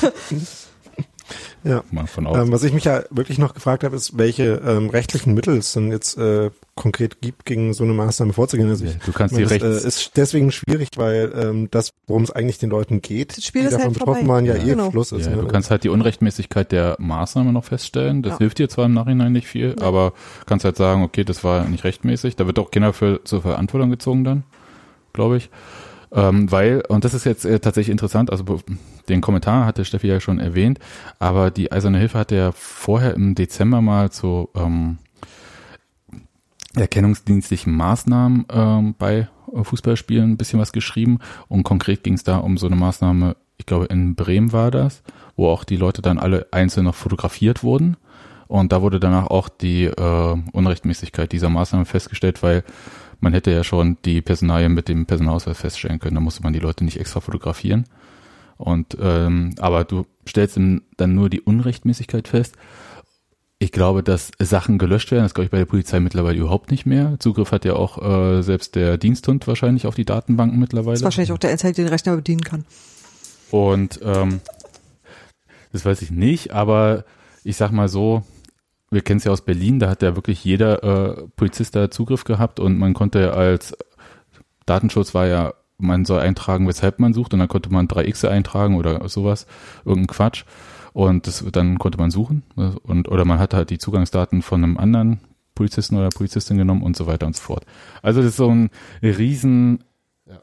Ja. Mal von aus. Ähm, was ich mich ja wirklich noch gefragt habe, ist, welche ähm, rechtlichen Mittel es denn jetzt äh, konkret gibt, gegen so eine Maßnahme vorzugehen. Also ich, du kannst die das rechts. äh, ist deswegen schwierig, weil ähm, das, worum es eigentlich den Leuten geht, Das Spiel die ist davon halt betroffen vorbei. waren, ja, Ja. eh Genau. Fluss ist. ja, ne? du kannst halt die Unrechtmäßigkeit der Maßnahme noch feststellen. Das Ja. hilft dir zwar im Nachhinein nicht viel, aber kannst halt sagen, okay, das war nicht rechtmäßig. Da wird auch keiner für zur Verantwortung gezogen dann, glaube ich. Ähm, weil, und das ist jetzt äh, tatsächlich interessant, also den Kommentar hatte Steffi ja schon erwähnt, aber die Eiserne Hilfe hatte ja vorher im Dezember mal zu ähm, erkennungsdienstlichen Maßnahmen ähm, bei Fußballspielen ein bisschen was geschrieben. Und konkret ging es da um so eine Maßnahme, ich glaube in Bremen war das, wo auch die Leute dann alle einzeln noch fotografiert wurden. Und da wurde danach auch die äh, Unrechtmäßigkeit dieser Maßnahme festgestellt, weil man hätte ja schon die Personalien mit dem Personalausweis feststellen können, da musste man die Leute nicht extra fotografieren. Und ähm, aber du stellst dann nur die Unrechtmäßigkeit fest. Ich glaube, dass Sachen gelöscht werden, das glaube ich bei der Polizei mittlerweile überhaupt nicht mehr. Zugriff hat ja auch äh, selbst der Diensthund wahrscheinlich auf die Datenbanken mittlerweile. ist wahrscheinlich auch der Einzige, der den Rechner bedienen kann. Und ähm, das weiß ich nicht, aber ich sag mal so, wir kennen es ja aus Berlin, da hat ja wirklich jeder äh, Polizist da Zugriff gehabt und man konnte als Datenschutz war ja, man soll eintragen, weshalb man sucht und dann konnte man 3x eintragen oder sowas, irgendein Quatsch. Und das, dann konnte man suchen und oder man hatte halt die Zugangsdaten von einem anderen Polizisten oder Polizistin genommen und so weiter und so fort. Also das ist so ein riesen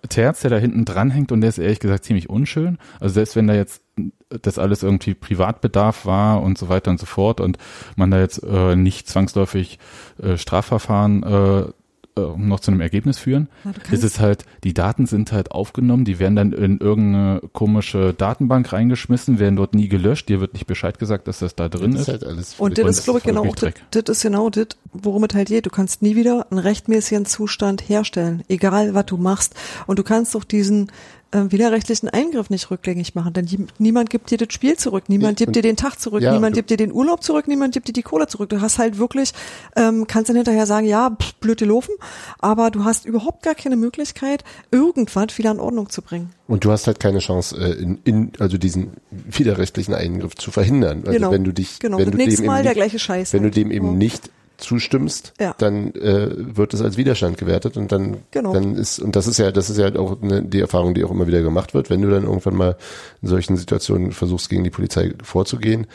Terz, der da hinten dranhängt und der ist ehrlich gesagt ziemlich unschön. Also selbst wenn da jetzt das alles irgendwie Privatbedarf war und so weiter und so fort und man da jetzt äh, nicht zwangsläufig äh, Strafverfahren äh, äh, noch zu einem Ergebnis führen, ist es halt, die Daten sind halt aufgenommen, die werden dann in irgendeine komische Datenbank reingeschmissen, werden dort nie gelöscht, dir wird nicht Bescheid gesagt, dass das da drin Das ist. ist halt alles Und das ist, glaube ich, genau, das, ist genau das, worum es halt geht. Du kannst nie wieder einen rechtmäßigen Zustand herstellen, egal was du machst. Und du kannst auch diesen äh, widerrechtlichen Eingriff nicht rückgängig machen, denn die, niemand gibt dir das Spiel zurück, niemand gibt dir den Tag zurück, ja, niemand du- gibt dir den Urlaub zurück, niemand gibt dir die Kohle zurück. Du hast halt wirklich, ähm, kannst dann hinterher sagen, ja, pff, blöd gelaufen, aber du hast überhaupt gar keine Möglichkeit, irgendwas wieder in Ordnung zu bringen. Und du hast halt keine Chance, äh, in, in, also diesen widerrechtlichen Eingriff zu verhindern. Also Genau. wenn du dich, Genau, wenn das du nächste dem Mal eben der nicht, gleiche Scheiß wenn du halt. dem eben Ja. nicht zustimmst, Ja. dann äh, wird es als Widerstand gewertet und dann, Genau. dann ist, und das ist ja, das ist ja auch eine, die Erfahrung, die auch immer wieder gemacht wird, wenn du dann irgendwann mal in solchen Situationen versuchst, gegen die Polizei vorzugehen,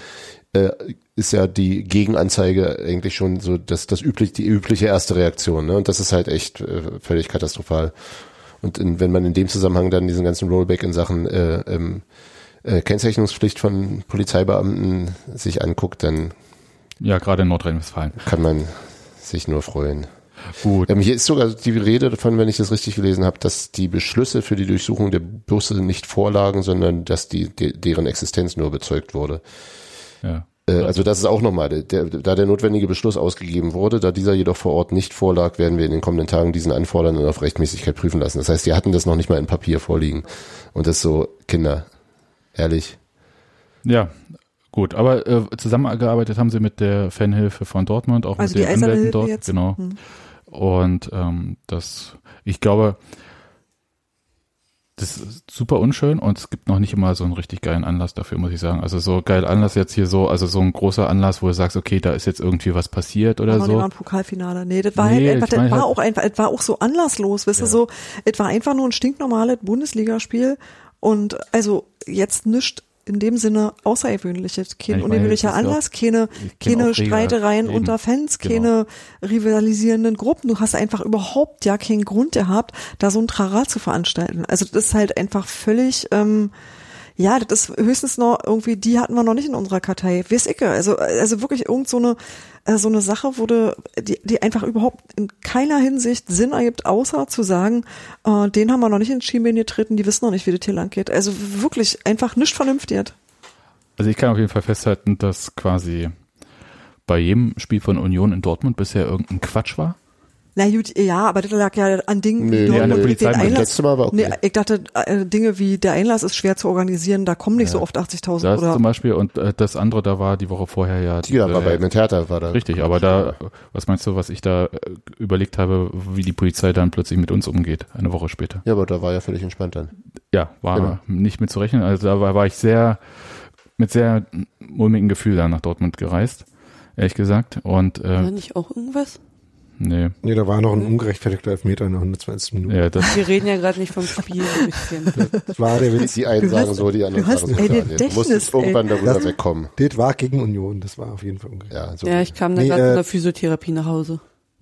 äh, ist ja die Gegenanzeige eigentlich schon so das, das üblich, die übliche erste Reaktion, ne? Und das ist halt echt äh, völlig katastrophal. Und in, wenn man in dem Zusammenhang dann diesen ganzen Rollback in Sachen äh, ähm, äh, Kennzeichnungspflicht von Polizeibeamten sich anguckt, dann Ja, gerade in Nordrhein-Westfalen. kann man sich nur freuen. Gut. Ähm, hier ist sogar die Rede davon, wenn ich das richtig gelesen habe, dass die Beschlüsse für die Durchsuchung der Busse nicht vorlagen, sondern dass die, de, deren Existenz nur bezeugt wurde. Ja. Äh, also das ist auch nochmal, der, da der notwendige Beschluss ausgegeben wurde, da dieser jedoch vor Ort nicht vorlag, werden wir in den kommenden Tagen diesen anfordern und auf Rechtmäßigkeit prüfen lassen. Das heißt, die hatten das noch nicht mal in Papier vorliegen. Und das so, Kinder, ehrlich. Ja, gut. Aber äh, zusammengearbeitet haben sie mit der Fanhilfe von Dortmund, auch Also mit den Anwälten dort. jetzt? Genau. Hm. Und ähm, das, ich glaube, das ist super unschön und es gibt noch nicht immer so einen richtig geilen Anlass dafür, muss ich sagen. Also so geil Anlass jetzt hier so, also so ein großer Anlass, wo du sagst, okay, da ist jetzt irgendwie was passiert oder nicht mal so. ein Pokalfinale. Nee, das war Nee, halt einfach, das war halt- auch einfach, es war auch so anlasslos, weißt du, so, es war einfach nur ein stinknormales Bundesligaspiel und also jetzt nischt in dem Sinne Außergewöhnliches. Kein Ja, ich meine, ungewöhnlicher das ist ja Anlass, keine, kein keine. Streitereien Eben. unter Fans, Genau. keine rivalisierenden Gruppen. Du hast einfach überhaupt ja keinen Grund gehabt, da so ein Trara zu veranstalten. Also das ist halt einfach völlig, ähm, ja, das ist höchstens noch irgendwie, die hatten wir noch nicht in unserer Kartei. Weiß ich, also, also wirklich irgend so eine, äh, so eine Sache wurde, die, die einfach überhaupt in keiner Hinsicht Sinn ergibt, außer zu sagen, äh, den haben wir noch nicht in Schienbein getreten, die wissen noch nicht, wie das hier lang geht. Also wirklich einfach nicht vernünftig. Also ich kann auf jeden Fall festhalten, dass quasi bei jedem Spiel von Union in Dortmund bisher irgendein Quatsch war. Na gut, ja, aber das lag ja an Dingen Nee, wie nee, an der Polizei den. Einlass. Letztes Mal war okay. Nee, ich dachte, äh, Dinge wie der Einlass ist schwer zu organisieren, da kommen nicht so oft 80.000 Das oder zum Beispiel und äh, das andere, da war die Woche vorher ja. Die war äh, bei mit Hertha war da. Richtig, aber da, was meinst du, was ich da äh, überlegt habe, wie die Polizei dann plötzlich mit uns umgeht, eine Woche später? Ja, aber da war ja völlig entspannt dann. Ja, war Genau. nicht mit zu rechnen. Also da war, war ich sehr, mit sehr mulmigen Gefühl da nach Dortmund gereist, ehrlich gesagt. Und War äh, nicht auch irgendwas? Nee, Nee, da war noch ein ungerechtfertigter Elfmeter in der 120. Minute. ja, das, Wir reden ja gerade nicht vom Spiel ein bisschen. Das war der Witz. Die einen Du sagen hast- so, die anderen sagen so. ein Daniel. Du Gedächtnis, musstest irgendwann ey. darüber Das- wegkommen. Das war gegen Union, das war auf jeden Fall ungerecht. Ja, so. Ja, ich kam da Nee, gerade äh, von der Physiotherapie nach Hause.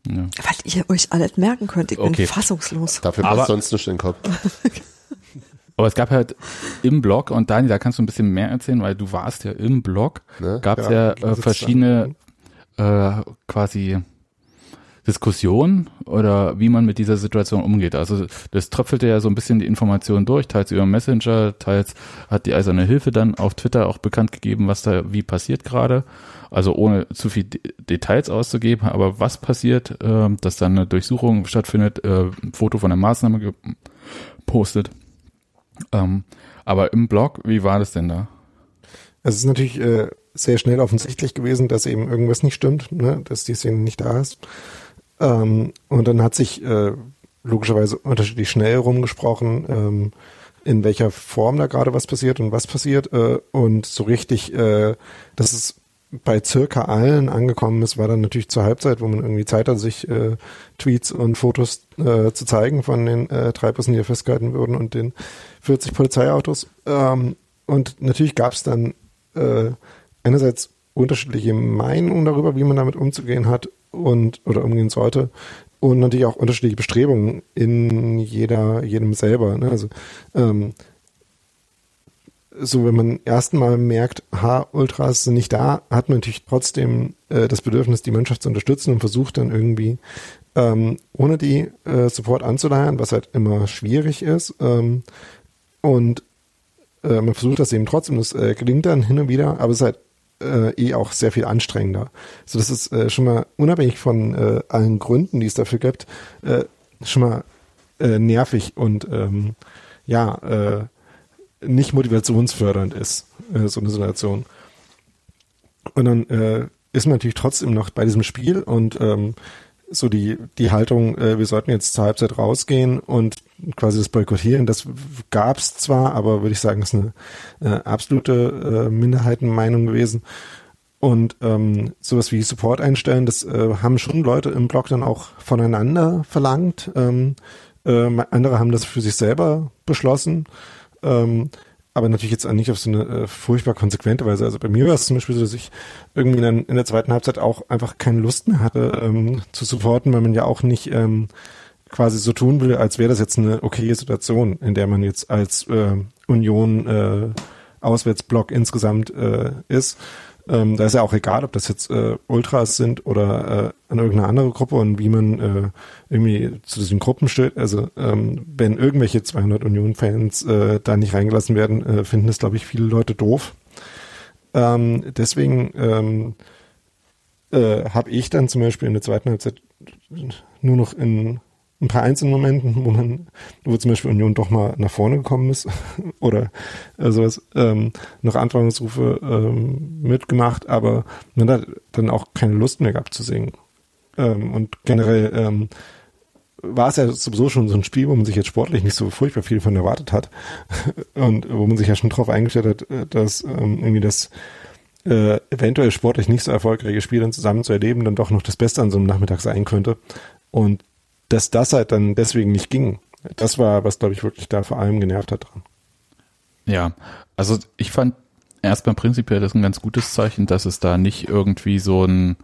ja. was ihr euch alles merken könnt. Ich Okay. bin fassungslos. Dafür passt sonst nicht in den Kopf. Aber es gab halt im Blog, und Dani, da kannst du ein bisschen mehr erzählen, weil du warst ja im Blog, Ne? gab es Ja, ja, äh, verschiedene äh, quasi Diskussionen oder wie man mit dieser Situation umgeht. Also das tröpfelte ja so ein bisschen die Informationen durch, teils über Messenger, teils hat die Eiserne Hilfe dann auf Twitter auch bekannt gegeben, was da wie passiert gerade. Also ohne zu viel De Details auszugeben, aber was passiert, äh, dass dann eine Durchsuchung stattfindet, äh, ein Foto von der Maßnahme gepostet. Ähm, aber im Blog, wie war das denn da? Es ist natürlich äh, sehr schnell offensichtlich gewesen, dass eben irgendwas nicht stimmt, ne? dass die Szene nicht da ist. Ähm, und dann hat sich äh, logischerweise unterschiedlich schnell rumgesprochen, ähm, in welcher Form da gerade was passiert und was passiert. Äh, und so richtig, äh, dass es bei circa allen angekommen ist, war dann natürlich zur Halbzeit, wo man irgendwie Zeit hat, sich äh, Tweets und Fotos äh, zu zeigen von den äh, drei Bussen, die da festgehalten wurden und den 40 Polizeiautos. Ähm, und natürlich gab es dann äh, einerseits unterschiedliche Meinungen darüber, wie man damit umzugehen hat und oder umgehen sollte und natürlich auch unterschiedliche Bestrebungen in jeder jedem selber. Ne? Also ähm, so wenn man ersten Mal merkt, ha, Ultras sind nicht da, hat man natürlich trotzdem äh, das Bedürfnis, die Mannschaft zu unterstützen und versucht dann irgendwie ähm, ohne die äh, Support anzuleiern, was halt immer schwierig ist. Ähm, und äh, man versucht das eben trotzdem, das äh, gelingt dann hin und wieder, aber es ist halt äh, eh auch sehr viel anstrengender. So das ist äh, schon mal unabhängig von äh, allen Gründen, die es dafür gibt, äh, schon mal äh, nervig und ähm, ja, äh, nicht motivationsfördernd ist, äh, so eine Situation. Und dann äh, ist man natürlich trotzdem noch bei diesem Spiel und ähm, so die, die Haltung, äh, wir sollten jetzt zur Halbzeit rausgehen und quasi das Boykottieren, das gab's zwar, aber würde ich sagen, ist eine äh, absolute äh, Minderheitenmeinung gewesen. Und ähm, sowas wie Support einstellen, das äh, haben schon Leute im Blog dann auch voneinander verlangt. Ähm, äh, andere haben das für sich selber beschlossen. Ähm, aber natürlich jetzt auch nicht auf so eine äh, furchtbar konsequente Weise. Also bei mir war es zum Beispiel so, dass ich irgendwie der- in der zweiten Halbzeit auch einfach keine Lust mehr hatte ähm, zu supporten, weil man ja auch nicht ähm, quasi so tun will, als wäre das jetzt eine okaye Situation, in der man jetzt als äh, Union äh, Auswärtsblock insgesamt äh, ist. Ähm, da ist ja auch egal, ob das jetzt äh, Ultras sind oder äh, eine irgendeine andere Gruppe und wie man äh, irgendwie zu diesen Gruppen steht. Also ähm, wenn irgendwelche 200 Union-Fans äh, da nicht reingelassen werden, äh, finden das, glaube ich, viele Leute doof. Ähm, deswegen ähm, äh, habe ich dann zum Beispiel in der zweiten Halbzeit nur noch in ein paar einzelnen Momenten, wo man, wo zum Beispiel Union doch mal nach vorne gekommen ist oder äh, sowas, ähm, noch Anfangungsrufe ähm, mitgemacht, aber man hat dann auch keine Lust mehr gehabt zu singen. Ähm, und generell ähm, war es ja sowieso schon so ein Spiel, wo man sich jetzt sportlich nicht so furchtbar viel von erwartet hat und wo man sich ja schon drauf eingestellt hat, äh, dass ähm, irgendwie das äh, eventuell sportlich nicht so erfolgreiche Spiel dann zusammen zu erleben, dann doch noch das Beste an so einem Nachmittag sein könnte. Und dass das halt dann deswegen nicht ging, das war, was glaube ich wirklich da vor allem genervt hat dran. Ja, also ich fand erstmal prinzipiell das ein ganz gutes Zeichen, dass es da nicht irgendwie so ein,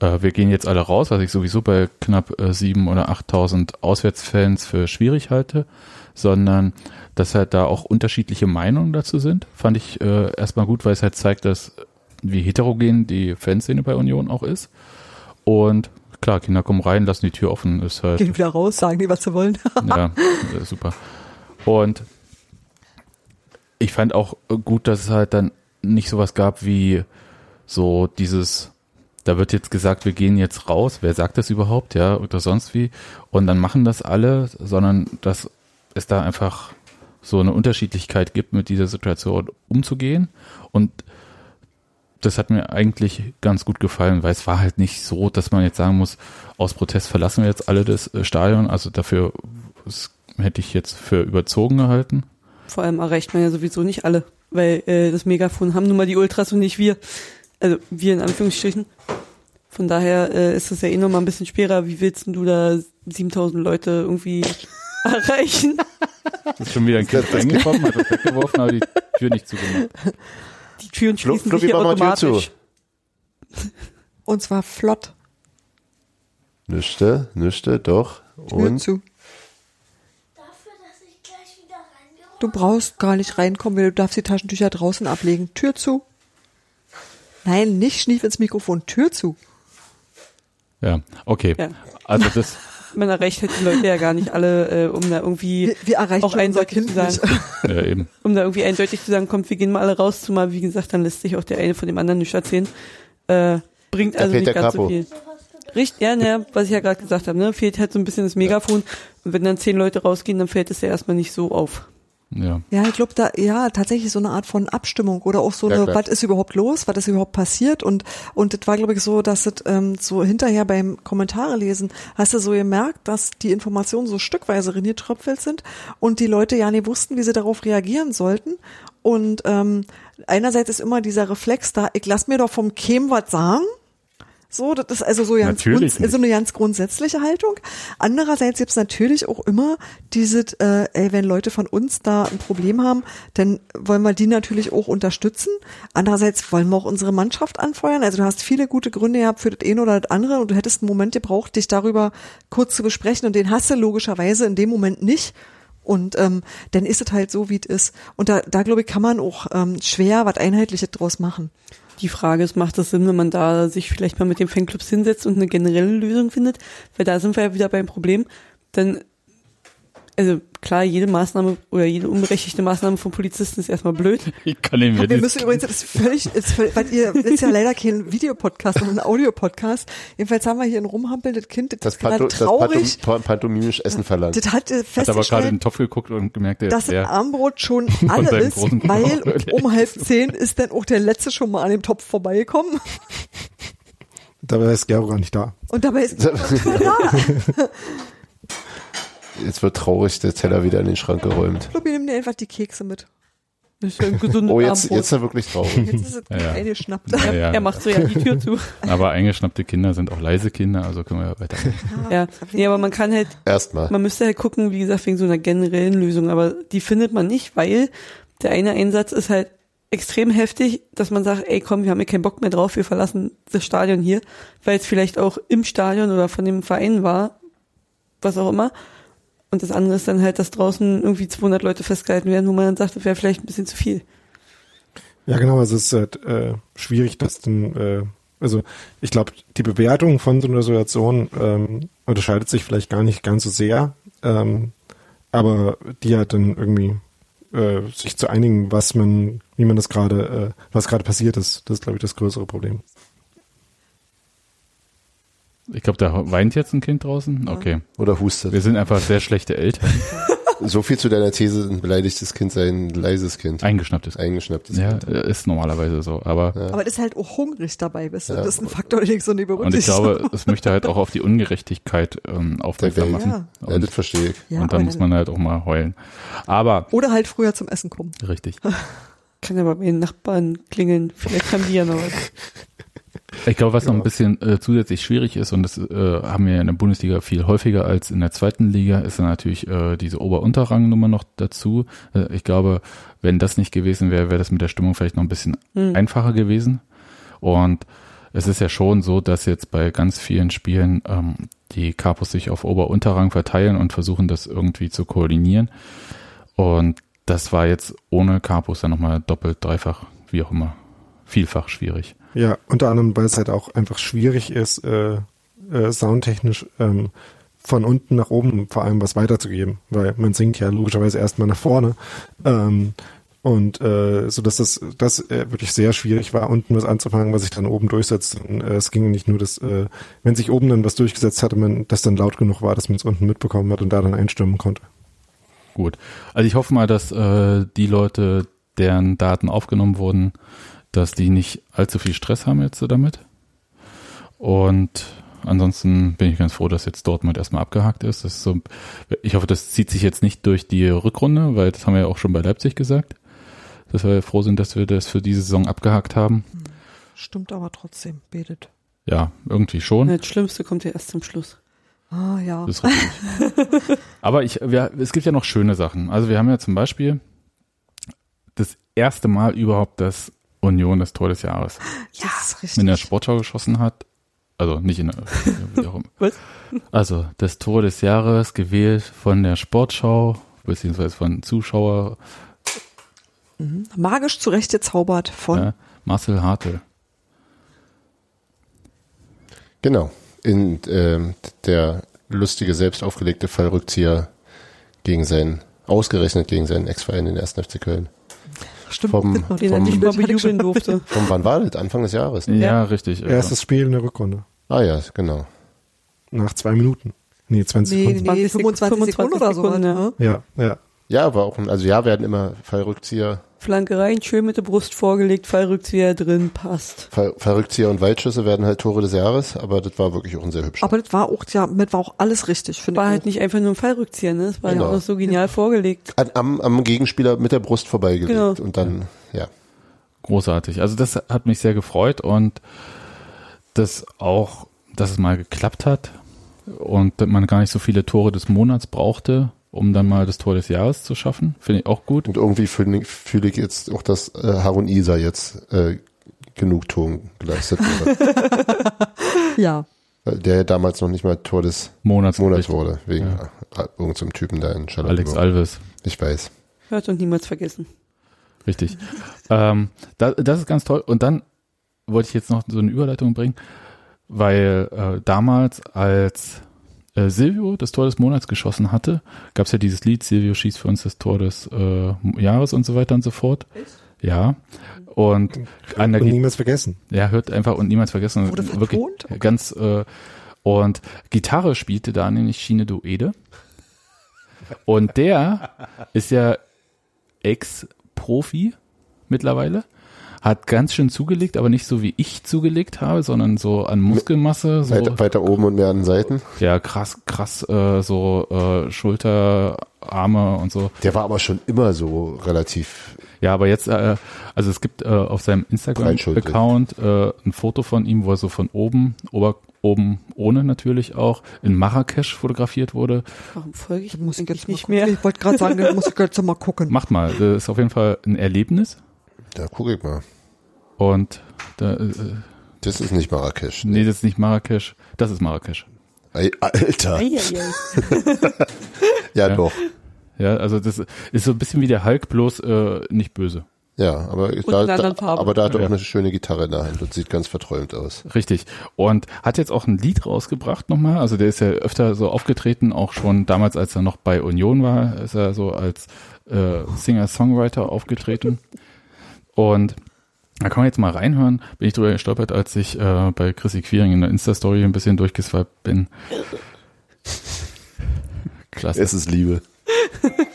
äh, wir gehen jetzt alle raus, was ich sowieso bei knapp äh, sieben oder 8.000 Auswärtsfans für schwierig halte, sondern dass halt da auch unterschiedliche Meinungen dazu sind, fand ich äh, erstmal gut, weil es halt zeigt, dass wie heterogen die Fanszene bei Union auch ist. Und klar, Kinder kommen rein, lassen die Tür offen, ist halt Gehen wieder raus, sagen die, was sie wollen. ja, äh, super. Und ich fand auch äh, gut, dass es halt dann nicht sowas gab wie so dieses, da wird jetzt gesagt, wir gehen jetzt raus, wer sagt das überhaupt, ja, oder sonst wie, und dann machen das alle, sondern dass es da einfach so eine Unterschiedlichkeit gibt, mit dieser Situation umzugehen und das hat mir eigentlich ganz gut gefallen, weil es war halt nicht so, dass man jetzt sagen muss, aus Protest verlassen wir jetzt alle das äh, Stadion. Also dafür das hätte ich jetzt für überzogen gehalten. Vor allem erreicht man ja sowieso nicht alle, weil äh, das Megafon haben nun mal die Ultras und nicht wir. Also wir in Anführungsstrichen. Von daher äh, ist das ja eh noch mal ein bisschen schwerer. Wie willst denn du da 7000 Leute irgendwie erreichen? Das ist schon wieder ein Kind reingekommen, hat das weggeworfen, aber die Tür nicht zugemacht. Türen Flo- schließen sich mach mal Tür automatisch. Und zwar flott. Nüchte, nüchte, doch. Tür Und zu. Dafür, dass ich gleich wieder reingehe. Du brauchst gar nicht reinkommen, weil du darfst die Taschentücher draußen ablegen. Tür zu. Nein, nicht schnief ins Mikrofon. Tür zu. Ja, okay. Ja. Also das, Man erreicht halt die Leute ja gar nicht alle, äh, um da irgendwie Wir, wir erreichen auch eindeutig Kind zu sagen, ja eben. um da irgendwie eindeutig zu sagen, kommt, wir gehen mal alle raus, zumal wie gesagt, dann lässt sich auch der eine von dem anderen nicht erzählen. Äh, bringt Da also nicht ganz so Capo. viel. Richtig, ja, ne, was ich ja gerade gesagt habe, ne, fehlt halt so ein bisschen das Megafon. Und wenn dann zehn Leute rausgehen, dann fällt es ja erstmal nicht so auf. Ja. Ja, ich glaube, da, ja, tatsächlich so eine Art von Abstimmung oder auch so Ja, eine, klar. was ist überhaupt los, was ist überhaupt passiert und, und das war, glaube ich, so, dass es ähm, so hinterher beim Kommentare lesen, hast du so gemerkt, dass die Informationen so stückweise reingetröpfelt sind und die Leute ja nicht wussten, wie sie darauf reagieren sollten und ähm, einerseits ist immer dieser Reflex da, ich lass mir doch vom Kem was sagen, so, das ist also so ganz, Natürlich so eine ganz grundsätzliche Haltung. Andererseits gibt's natürlich auch immer dieses, äh, ey, wenn Leute von uns da ein Problem haben, dann wollen wir die natürlich auch unterstützen. Andererseits wollen wir auch unsere Mannschaft anfeuern. Also du hast viele gute Gründe gehabt für das eine oder das andere und du hättest einen Moment gebraucht, dich darüber kurz zu besprechen und den hast du logischerweise in dem Moment nicht. Und ähm, dann ist es halt so, wie es ist. Und da, da glaube ich, kann man auch ähm, schwer was Einheitliches draus machen. Die Frage ist, macht es Sinn, wenn man da sich vielleicht mal mit den Fanclubs hinsetzt und eine generelle Lösung findet? Weil da sind wir ja wieder beim Problem. Denn, also klar, jede Maßnahme oder jede unberechtigte Maßnahme von Polizisten ist erstmal blöd. Ich kann den mir Wir das- müssen übrigens, das ist völlig, ist völlig weil ihr ist ja leider kein Videopodcast, sondern ein Audiopodcast. Jedenfalls haben wir hier ein rumhampelndes Kind, das, das, ist Panto, das traurig. Pantom, pantomimisch Essen verlangt. Das hat äh, hat aber gerade in festgestellt, den Topf geguckt und gemerkt, dass das leer. Armbrot schon alle ist, weil um halb zehn ist dann auch der letzte schon mal an dem Topf vorbeigekommen. Dabei ist Gero gar nicht da. Und dabei ist niemand mehr da. Jetzt wird traurig der Teller wieder in den Schrank geräumt. Fluppi, nimm dir einfach die Kekse mit. Das ist ja ein gesundes Oh, jetzt, Abendbrot. jetzt ist er wirklich traurig. Jetzt ist es Ja, ja. eingeschnappt. Ja, ja. Er macht so ja die Tür zu. Aber eingeschnappte Kinder sind auch leise Kinder, also können wir weiter. Ja. Nee, aber man kann halt, Erstmal. man müsste halt gucken, wie gesagt, wegen so einer generellen Lösung, aber die findet man nicht, weil der eine Einsatz ist halt extrem heftig, dass man sagt, ey komm, wir haben hier keinen Bock mehr drauf, wir verlassen das Stadion hier, weil es vielleicht auch im Stadion oder von dem Verein war, was auch immer. Und das andere ist dann halt, dass draußen irgendwie 200 Leute festgehalten werden, wo man dann sagt, das wäre vielleicht ein bisschen zu viel. Ja, genau, also es ist halt äh, schwierig, dass dann, äh, also ich glaube, die Bewertung von so einer Situation ähm, unterscheidet sich vielleicht gar nicht ganz so sehr, ähm, aber die hat dann irgendwie äh, sich zu einigen, was man, wie man das gerade, äh, was gerade passiert ist, das ist, glaube ich, das größere Problem. Ich glaube, da weint jetzt ein Kind draußen. Okay. Oder hustet. Wir sind einfach sehr schlechte Eltern. So viel zu deiner These, ein beleidigtes Kind sei ein leises Kind. Eingeschnapptes. Eingeschnapptes Ja, Kind. ist normalerweise so. Aber Aber das ist halt auch hungrig dabei, weißt du? Ja. Das ist ein Faktor, den ich so nicht und ich berücksichtige. glaube, es möchte halt auch auf die Ungerechtigkeit ähm, aufmerksam machen. Ja. Ja, Und, das verstehe ich. Ja, und dann aber muss man halt auch mal heulen. Aber Oder halt früher zum Essen kommen. richtig. Kann ja bei den Nachbarn klingeln, vielleicht haben die ja noch was. Ich glaube, was noch ein bisschen äh, zusätzlich schwierig ist, und das äh, haben wir in der Bundesliga viel häufiger als in der zweiten Liga, ist dann natürlich äh, diese Ober-Unterrang-Nummer noch dazu. Äh, ich glaube, wenn das nicht gewesen wäre, wäre das mit der Stimmung vielleicht noch ein bisschen einfacher gewesen. Und es ist ja schon so, dass jetzt bei ganz vielen Spielen ähm, die Kapos sich auf Ober-Unterrang verteilen und versuchen, das irgendwie zu koordinieren. Und das war jetzt ohne Kapos dann nochmal doppelt, dreifach, wie auch immer, vielfach schwierig. Ja, unter anderem, weil es halt auch einfach schwierig ist, äh, äh, soundtechnisch ähm, von unten nach oben vor allem was weiterzugeben, weil man singt ja logischerweise erstmal nach vorne. Ähm, und äh, so dass das, das äh, wirklich sehr schwierig war, unten was anzufangen, was sich dann oben durchsetzt. Und, äh, es ging nicht nur, dass, äh, wenn sich oben dann was durchgesetzt hatte, man das dann laut genug war, dass man es unten mitbekommen hat und da dann einstimmen konnte. Gut. Also ich hoffe mal, dass äh, die Leute, deren Daten aufgenommen wurden, dass die nicht allzu viel Stress haben jetzt so damit. Und ansonsten bin ich ganz froh, dass jetzt Dortmund erstmal abgehakt ist. Das ist so, ich hoffe, das zieht sich jetzt nicht durch die Rückrunde, weil das haben wir ja auch schon bei Leipzig gesagt, dass wir froh sind, dass wir das für diese Saison abgehakt haben. Stimmt aber trotzdem, betet. Ja, irgendwie schon. Das Schlimmste kommt ja erst zum Schluss. Ah ja. Das ist richtig. Aber ich, wir, es gibt ja noch schöne Sachen. Also wir haben ja zum Beispiel das erste Mal überhaupt das Union das Tor des Jahres Ja, ist richtig. in der Sportschau geschossen hat. Also nicht in der, wie auch immer. Was? Also das Tor des Jahres gewählt von der Sportschau, beziehungsweise von Zuschauer, Magisch zurechtgezaubert von ja, Marcel Hartl. Genau. In ähm, der lustige, selbst aufgelegte Fallrückzieher gegen seinen, ausgerechnet gegen seinen Ex-Verein, den 1. FC Köln. Stimmt. Vom, Den er nicht vom, mal bejubeln durfte. vom wann war das? Anfang des Jahres. ne? Ja, richtig. Erstes Spiel in der Rückrunde. Ah ja, genau. Nach zwei Minuten. Nee, 20 Nee, Sekunden. nee, 25 Sekunden oder so. Sekunden, ne? Ja, ja. Ja, aber auch, ein- also ja, werden immer Fallrückzieher, Flanke rein, schön mit der Brust vorgelegt, Fallrückzieher drin, passt. Fall, Fallrückzieher und Waldschüsse werden halt Tore des Jahres, aber das war wirklich auch ein sehr hübscher. Aber das war auch, ja, mit war auch alles richtig, finde War ich. halt auch. nicht einfach nur ein Fallrückzieher, ne? Das war Genau. ja auch so genial vorgelegt. An, am, am Gegenspieler mit der Brust vorbeigelegt Genau. und dann, ja. Großartig. Also das hat mich sehr gefreut und das auch, dass es mal geklappt hat und dass man gar nicht so viele Tore des Monats brauchte, um dann mal das Tor des Jahres zu schaffen. Finde ich auch gut. Und irgendwie fühle ich, fühle ich jetzt auch, dass äh, Harun Isa jetzt äh, Genugtuung geleistet wurde. Ja. Der ja damals noch nicht mal Tor des Monats, Monats wurde, wegen Ja. ja. irgendeinem Typen da in Charlotte. Alex Alves. Ich weiß. Hört und niemals vergessen. Richtig. ähm, da, das ist ganz toll. Und dann wollte ich jetzt noch so eine Überleitung bringen, weil äh, damals, als äh, Silvio das Tor des Monats geschossen hatte, gab es ja dieses Lied, Silvio schießt für uns das Tor des äh, Jahres und so weiter und so fort. Ja. Und Und niemals vergessen. ja, hört einfach und niemals vergessen. Wurde wirklich? Okay. ganz äh, und Gitarre spielte da nämlich Schiene Duede. Und der ist ja Ex-Profi mittlerweile. Hat ganz schön zugelegt, aber nicht so wie ich zugelegt habe, sondern so an Muskelmasse. So, Weiter, weiter oben und mehr an den Seiten. ja, krass, krass, äh, so äh, Schulter, Arme und so. Der war aber schon immer so relativ Ja, aber jetzt, äh, also es gibt äh, auf seinem. Instagram-Account äh, ein Foto von ihm, wo er so von oben, ober, oben ohne natürlich auch, in Marrakesch fotografiert wurde. Warum folge ich Muss ich jetzt nicht mehr? Ich wollte gerade sagen, da muss ich jetzt mal gucken. Macht mal, das ist auf jeden Fall ein Erlebnis. Da guck ich mal. Und da, äh, Das ist nicht Marrakesch. nee, das ist nicht Marrakesch, das ist Marrakesch. Ey, Alter. Eieiei. Ja, Ja. doch. Ja, also das ist so ein bisschen wie der Hulk, bloß äh, nicht böse. Ja, aber in da, da, aber da hat er Ja. auch eine schöne Gitarre in der Hand und sieht ganz verträumt aus. Richtig. Und hat jetzt auch ein Lied rausgebracht nochmal. Also der ist ja öfter so aufgetreten, auch schon damals, als er noch bei Union war, ist er so als äh, Singer-Songwriter aufgetreten. Und da kann man jetzt mal reinhören. Bin ich drüber gestolpert, als ich äh, bei Chrissy Quiring in der Insta-Story ein bisschen durchgeswiped bin. Klasse. Es ist Liebe.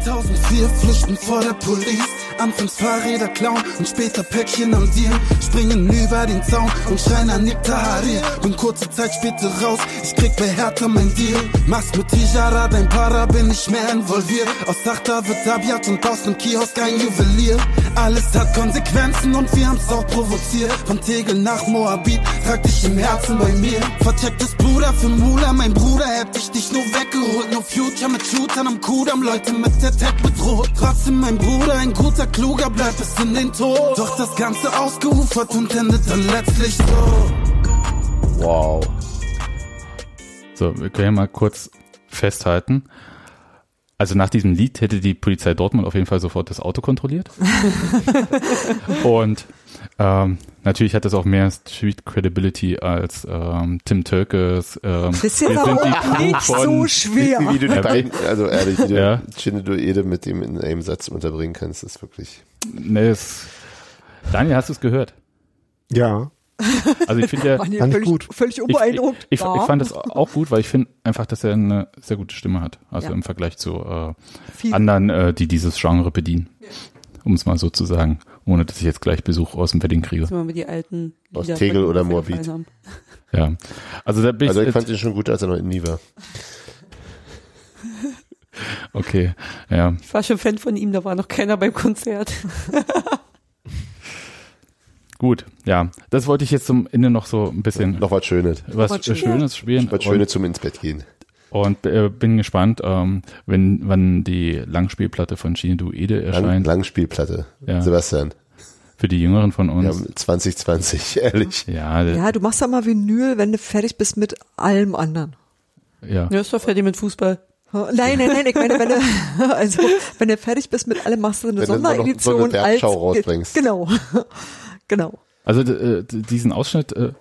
2004 flüchten vor der Police. Anfangs Fahrräder klauen und später Päckchen am Deal. Springen über den Zaun und schreien an Tahrir. Bin kurze Zeit später raus, ich krieg bei Hertha mein Deal. Mach's mit Tijara, dein Para, bin ich mehr involviert. Aus Sachta wird Abiat und aus dem Kiosk ein Juwelier. Alles hat Konsequenzen und wir haben's auch provoziert. Von Tegel nach Moabit, trag dich im Herzen bei mir. Verchecktes Bruder für Mula, mein Bruder hätte ich dich nur weggeholt. No Future mit Shootern am Kudamm, Leute mit der Tech bedroht. Trotzdem mein Bruder, ein guter, kluger, bleibt bis in den Tod. Doch das Ganze ausgeufert und endet dann letztlich so. Wow. So, wir können ja mal kurz festhalten. Also nach diesem Lied hätte die Polizei Dortmund auf jeden Fall sofort das Auto kontrolliert. Und ähm, natürlich hat das auch mehr Street Credibility als ähm, Tim Tölkes. Ähm, Das ist die auch nicht so von- schwer. Wie du die beiden, also ehrlich, wie du Ja. Chinedu Ede mit dem in einem Satz unterbringen kannst, ist wirklich. Nee, es, Daniel, hast du es gehört? Ja. Also ich finde ja, Fand völlig, gut. völlig unbeeindruckt. ich, ich, Ja. ich fand das auch gut, weil ich finde einfach, dass er eine sehr gute Stimme hat. Also Ja. im Vergleich zu äh, anderen, äh, die dieses Genre bedienen. Um es mal so zu sagen, ohne dass ich jetzt gleich Besuch aus dem Wedding kriege. Mal die alten Aus Lieder Tegel von oder Moabit. Ja. Also da bin Also ich, ich fand ihn schon gut, als er noch in Nie war. okay, ja. Ich war schon Fan von ihm, da war noch keiner beim Konzert. Gut, ja. Das wollte ich jetzt zum Ende noch so ein bisschen Noch was Schönes. was was Schönes. Schönes spielen. Was Schönes zum ins Bett gehen. Und, äh, bin gespannt, ähm, wenn wann die Langspielplatte von Shinedu Ede Lang, erscheint. Langspielplatte. Ja. Sebastian. Für die Jüngeren von Ja, uns. 2020, ehrlich. Ja, ja. Ja, du machst ja mal Vinyl, wenn du fertig bist mit allem anderen. ja. Ja, ist doch fertig mit Fußball. Nein, nein, nein, ich meine, wenn du, also, wenn du fertig bist mit allem, machst du eine Wenn du Sonderedition so eine als, rausbringst. Genau, genau. Also äh, diesen Ausschnitt, äh,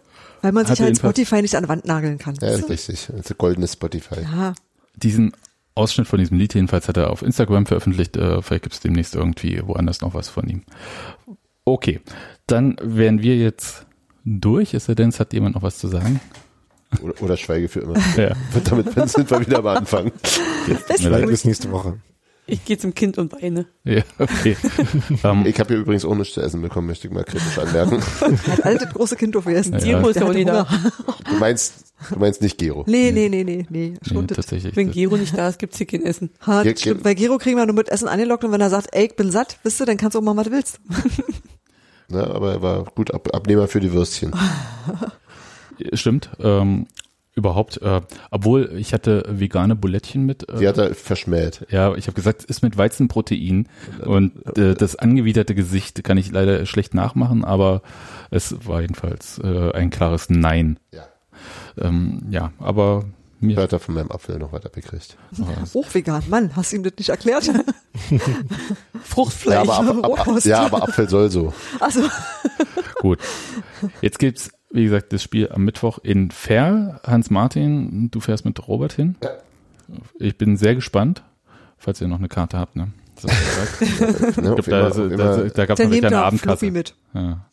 Weil man sich halt Spotify nicht an die Wand nageln kann. Ja, ist richtig. Das ist ein goldenes Spotify. Ja, diesen Ausschnitt von diesem Lied jedenfalls hat er auf Instagram veröffentlicht. Äh, vielleicht gibt es demnächst irgendwie woanders noch was von ihm. Okay, dann wären wir jetzt durch. Es sei denn, es hat jemand noch was zu sagen. Oder, oder schweige für immer. Ja, Und damit sind wir wieder am Anfang. tut mir Vielleicht leid. bis nächste Woche. Ich gehe zum Kind und weine. Ja, okay. ähm, Ich habe hier übrigens auch nichts zu essen bekommen, möchte ich mal kritisch anmerken. das große Kind aufgegessen. Gero ist ja auch nicht da. Du meinst, du meinst nicht Gero. Nee, nee, nee, nee, nee. nee, tatsächlich. Wenn Gero nicht da ist, gibt's hier kein Essen. Ha, Ge- das stimmt. Bei Gero kriegen wir nur mit Essen angelockt und wenn er sagt, ey, ich bin satt, wisst du, dann kannst du auch machen, was du willst. Ne, aber er war gut Ab Abnehmer für die Würstchen. Stimmt. Ähm, überhaupt, äh, obwohl ich hatte vegane Bulettchen mit. Äh, Die hat er verschmäht. Ja, ich habe gesagt, ist mit Weizenprotein und äh, das angewiderte Gesicht kann ich leider schlecht nachmachen, aber es war jedenfalls äh, ein klares Nein. Ja. Ähm, ja, aber mir Hört er von meinem Apfel noch was abgekriegt. Hochvegan. Mann, hast du ihm das nicht erklärt? Fruchtfleisch. Ja, aber, ab, ab, ja, aber Apfel soll so. Also, gut. Jetzt gibt's wie gesagt das Spiel am Mittwoch in Ferl. Hans Martin, du fährst mit Robert hin. Ja. Ich bin sehr gespannt, falls ihr noch eine Karte habt. Ne? Ne, glaub, da, da, da, da gab es noch eine Abendkasse. Mit. Ja.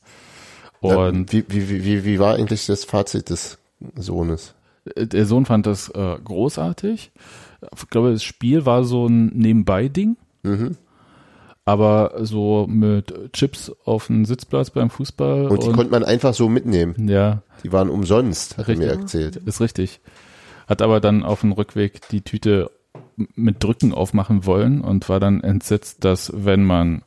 Und wie, wie, wie, wie, wie war eigentlich das Fazit des Sohnes? der Sohn fand das äh, großartig. Ich glaube, das Spiel war so ein Nebenbei-Ding, Mhm. Aber so mit Chips auf dem Sitzplatz beim Fußball. Und die konnte man einfach so mitnehmen. ja, Die waren umsonst, hat er mir Richtig. erzählt. ist richtig. Hat aber dann auf dem Rückweg die Tüte mit Drücken aufmachen wollen und war dann entsetzt, dass wenn man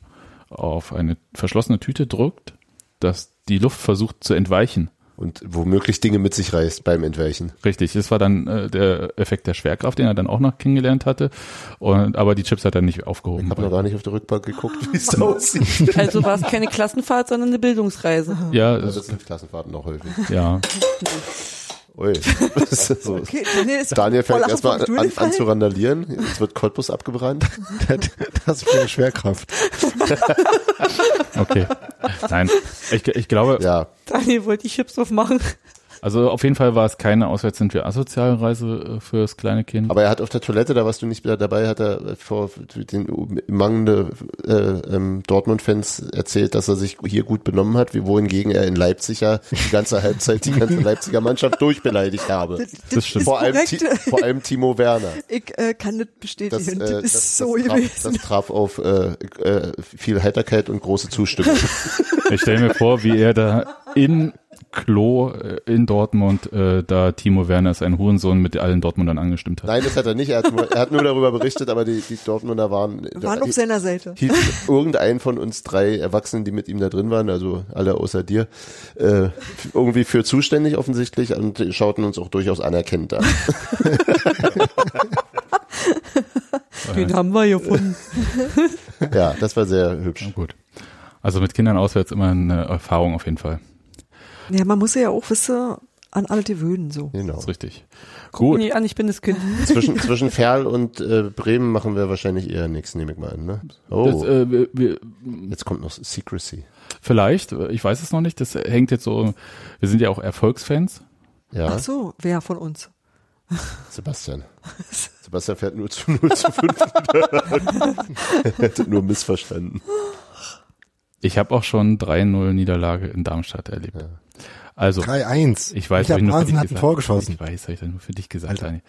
auf eine verschlossene Tüte drückt, dass die Luft versucht zu entweichen. Und womöglich Dinge mit sich reißt beim Entweichen. Richtig, das war dann äh, der Effekt der Schwerkraft, den er dann auch noch kennengelernt hatte. Und, aber die Chips hat er nicht aufgehoben. Ich habe noch gar nicht auf der Rückbank geguckt, wie es aussieht. Also war es keine Klassenfahrt, sondern eine Bildungsreise. Ja, Ja, das sind Klassenfahrten auch häufig. ja. Ui. So. Okay, Daniel, ist Daniel fängt erstmal an, an gefallen. zu randalieren. Jetzt wird Cottbus abgebrannt. Das ist wieder Schwerkraft. Okay. Nein, ich, ich glaube, Ja, Daniel wollte die Chips aufmachen. Also auf jeden Fall war es keine Auswärts sind wir asozial Reise äh, fürs kleine Kind. aber er hat auf der Toilette, da warst du nicht wieder dabei, hat er vor den mangelnde äh, ähm, Dortmund-Fans erzählt, dass er sich hier gut benommen hat, wie wohingegen er in Leipzig ja die ganze Halbzeit die ganze Leipziger Mannschaft durchbeleidigt habe. Das stimmt. Vor allem, vor allem Timo Werner. Ich äh, kann das Das, bestätigen. äh, Das, ist das, so das, traf, gewesen. das traf auf äh, äh, viel Heiterkeit und große Zustimmung. Ich stelle mir vor, wie er da in Klo äh, in Dortmund, äh, da Timo Werner ist ein Hurensohn mit allen Dortmundern angestimmt hat. Nein, das hat er nicht. Er hat nur, er hat nur darüber berichtet, aber die, die Dortmunder waren, Waren auf seiner Seite. hielt irgendein von uns drei Erwachsenen, die mit ihm da drin waren, also alle außer dir, äh, irgendwie für zuständig offensichtlich und schauten uns auch durchaus anerkennend an. Den haben wir gefunden. Ja, das war sehr hübsch. Ja, gut. Also mit Kindern auswärts immer eine Erfahrung auf jeden Fall. Ja, man muss ja auch wissen, an alle die Wöhnen so. Genau. Das ist richtig. Gut. mich an, ich bin das Kind. Zwischen, zwischen Ferl und äh, Bremen machen wir wahrscheinlich eher nichts, nehme ich mal an. Ne? Oh, Das, äh, wir, wir, jetzt kommt noch Secrecy. vielleicht, äh, ich weiß es noch nicht, das hängt jetzt so, wir sind ja auch Erfolgsfans. Ja, Ach so, wer von uns? Sebastian. Sebastian fährt nur zu 0 zu 5. Hätte nur missverstanden. Ich habe auch schon 3-0 Niederlage in Darmstadt erlebt. Ja. Also, 3-1. ich weiß, ich hab ich nur für Hasen dich gesagt. Ich weiß, habe ich dann nur für dich gesagt, Daniel.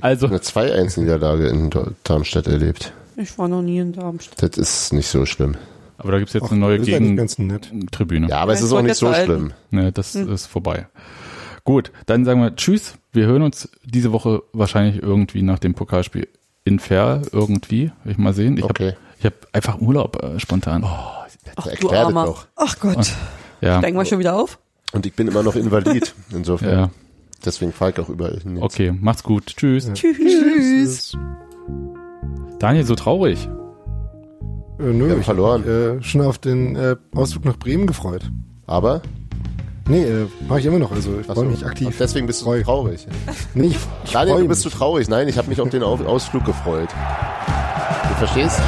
Also, Eine 2-1-Niederlage in Do- Darmstadt erlebt. Ich war noch nie in Darmstadt. Das ist nicht so schlimm. aber da gibt's jetzt Ach, eine neue das ist eigentlich ganz nett. Gegentribüne. Ja, aber es ist auch nicht so veralten. schlimm. Ne, das ist vorbei. Gut, dann sagen wir Tschüss. Wir hören uns diese Woche wahrscheinlich irgendwie nach dem Pokalspiel in Fair irgendwie. Will ich mal sehen. Ich Okay. habe ich hab einfach Urlaub äh, spontan. Ach, du das Armer. doch. Ach Gott. ja, Steigen wir schon wieder auf? Und ich bin immer noch invalid. Insofern. ja. Deswegen fahre ich auch überall hin. jetzt. Okay, macht's gut. Tschüss. Tschüss. Daniel, so traurig. Äh, nö, Wir haben ich verloren. hab mich, äh, schon auf den äh, Ausflug nach Bremen gefreut. Aber Nee, äh, mache ich immer noch. Also ich Ach freue so. mich aktiv. Und deswegen bist du Freu. traurig. Nee, ich, ich Daniel, du bist zu traurig. Nein, ich habe mich auf den Au- Ausflug gefreut. Du verstehst?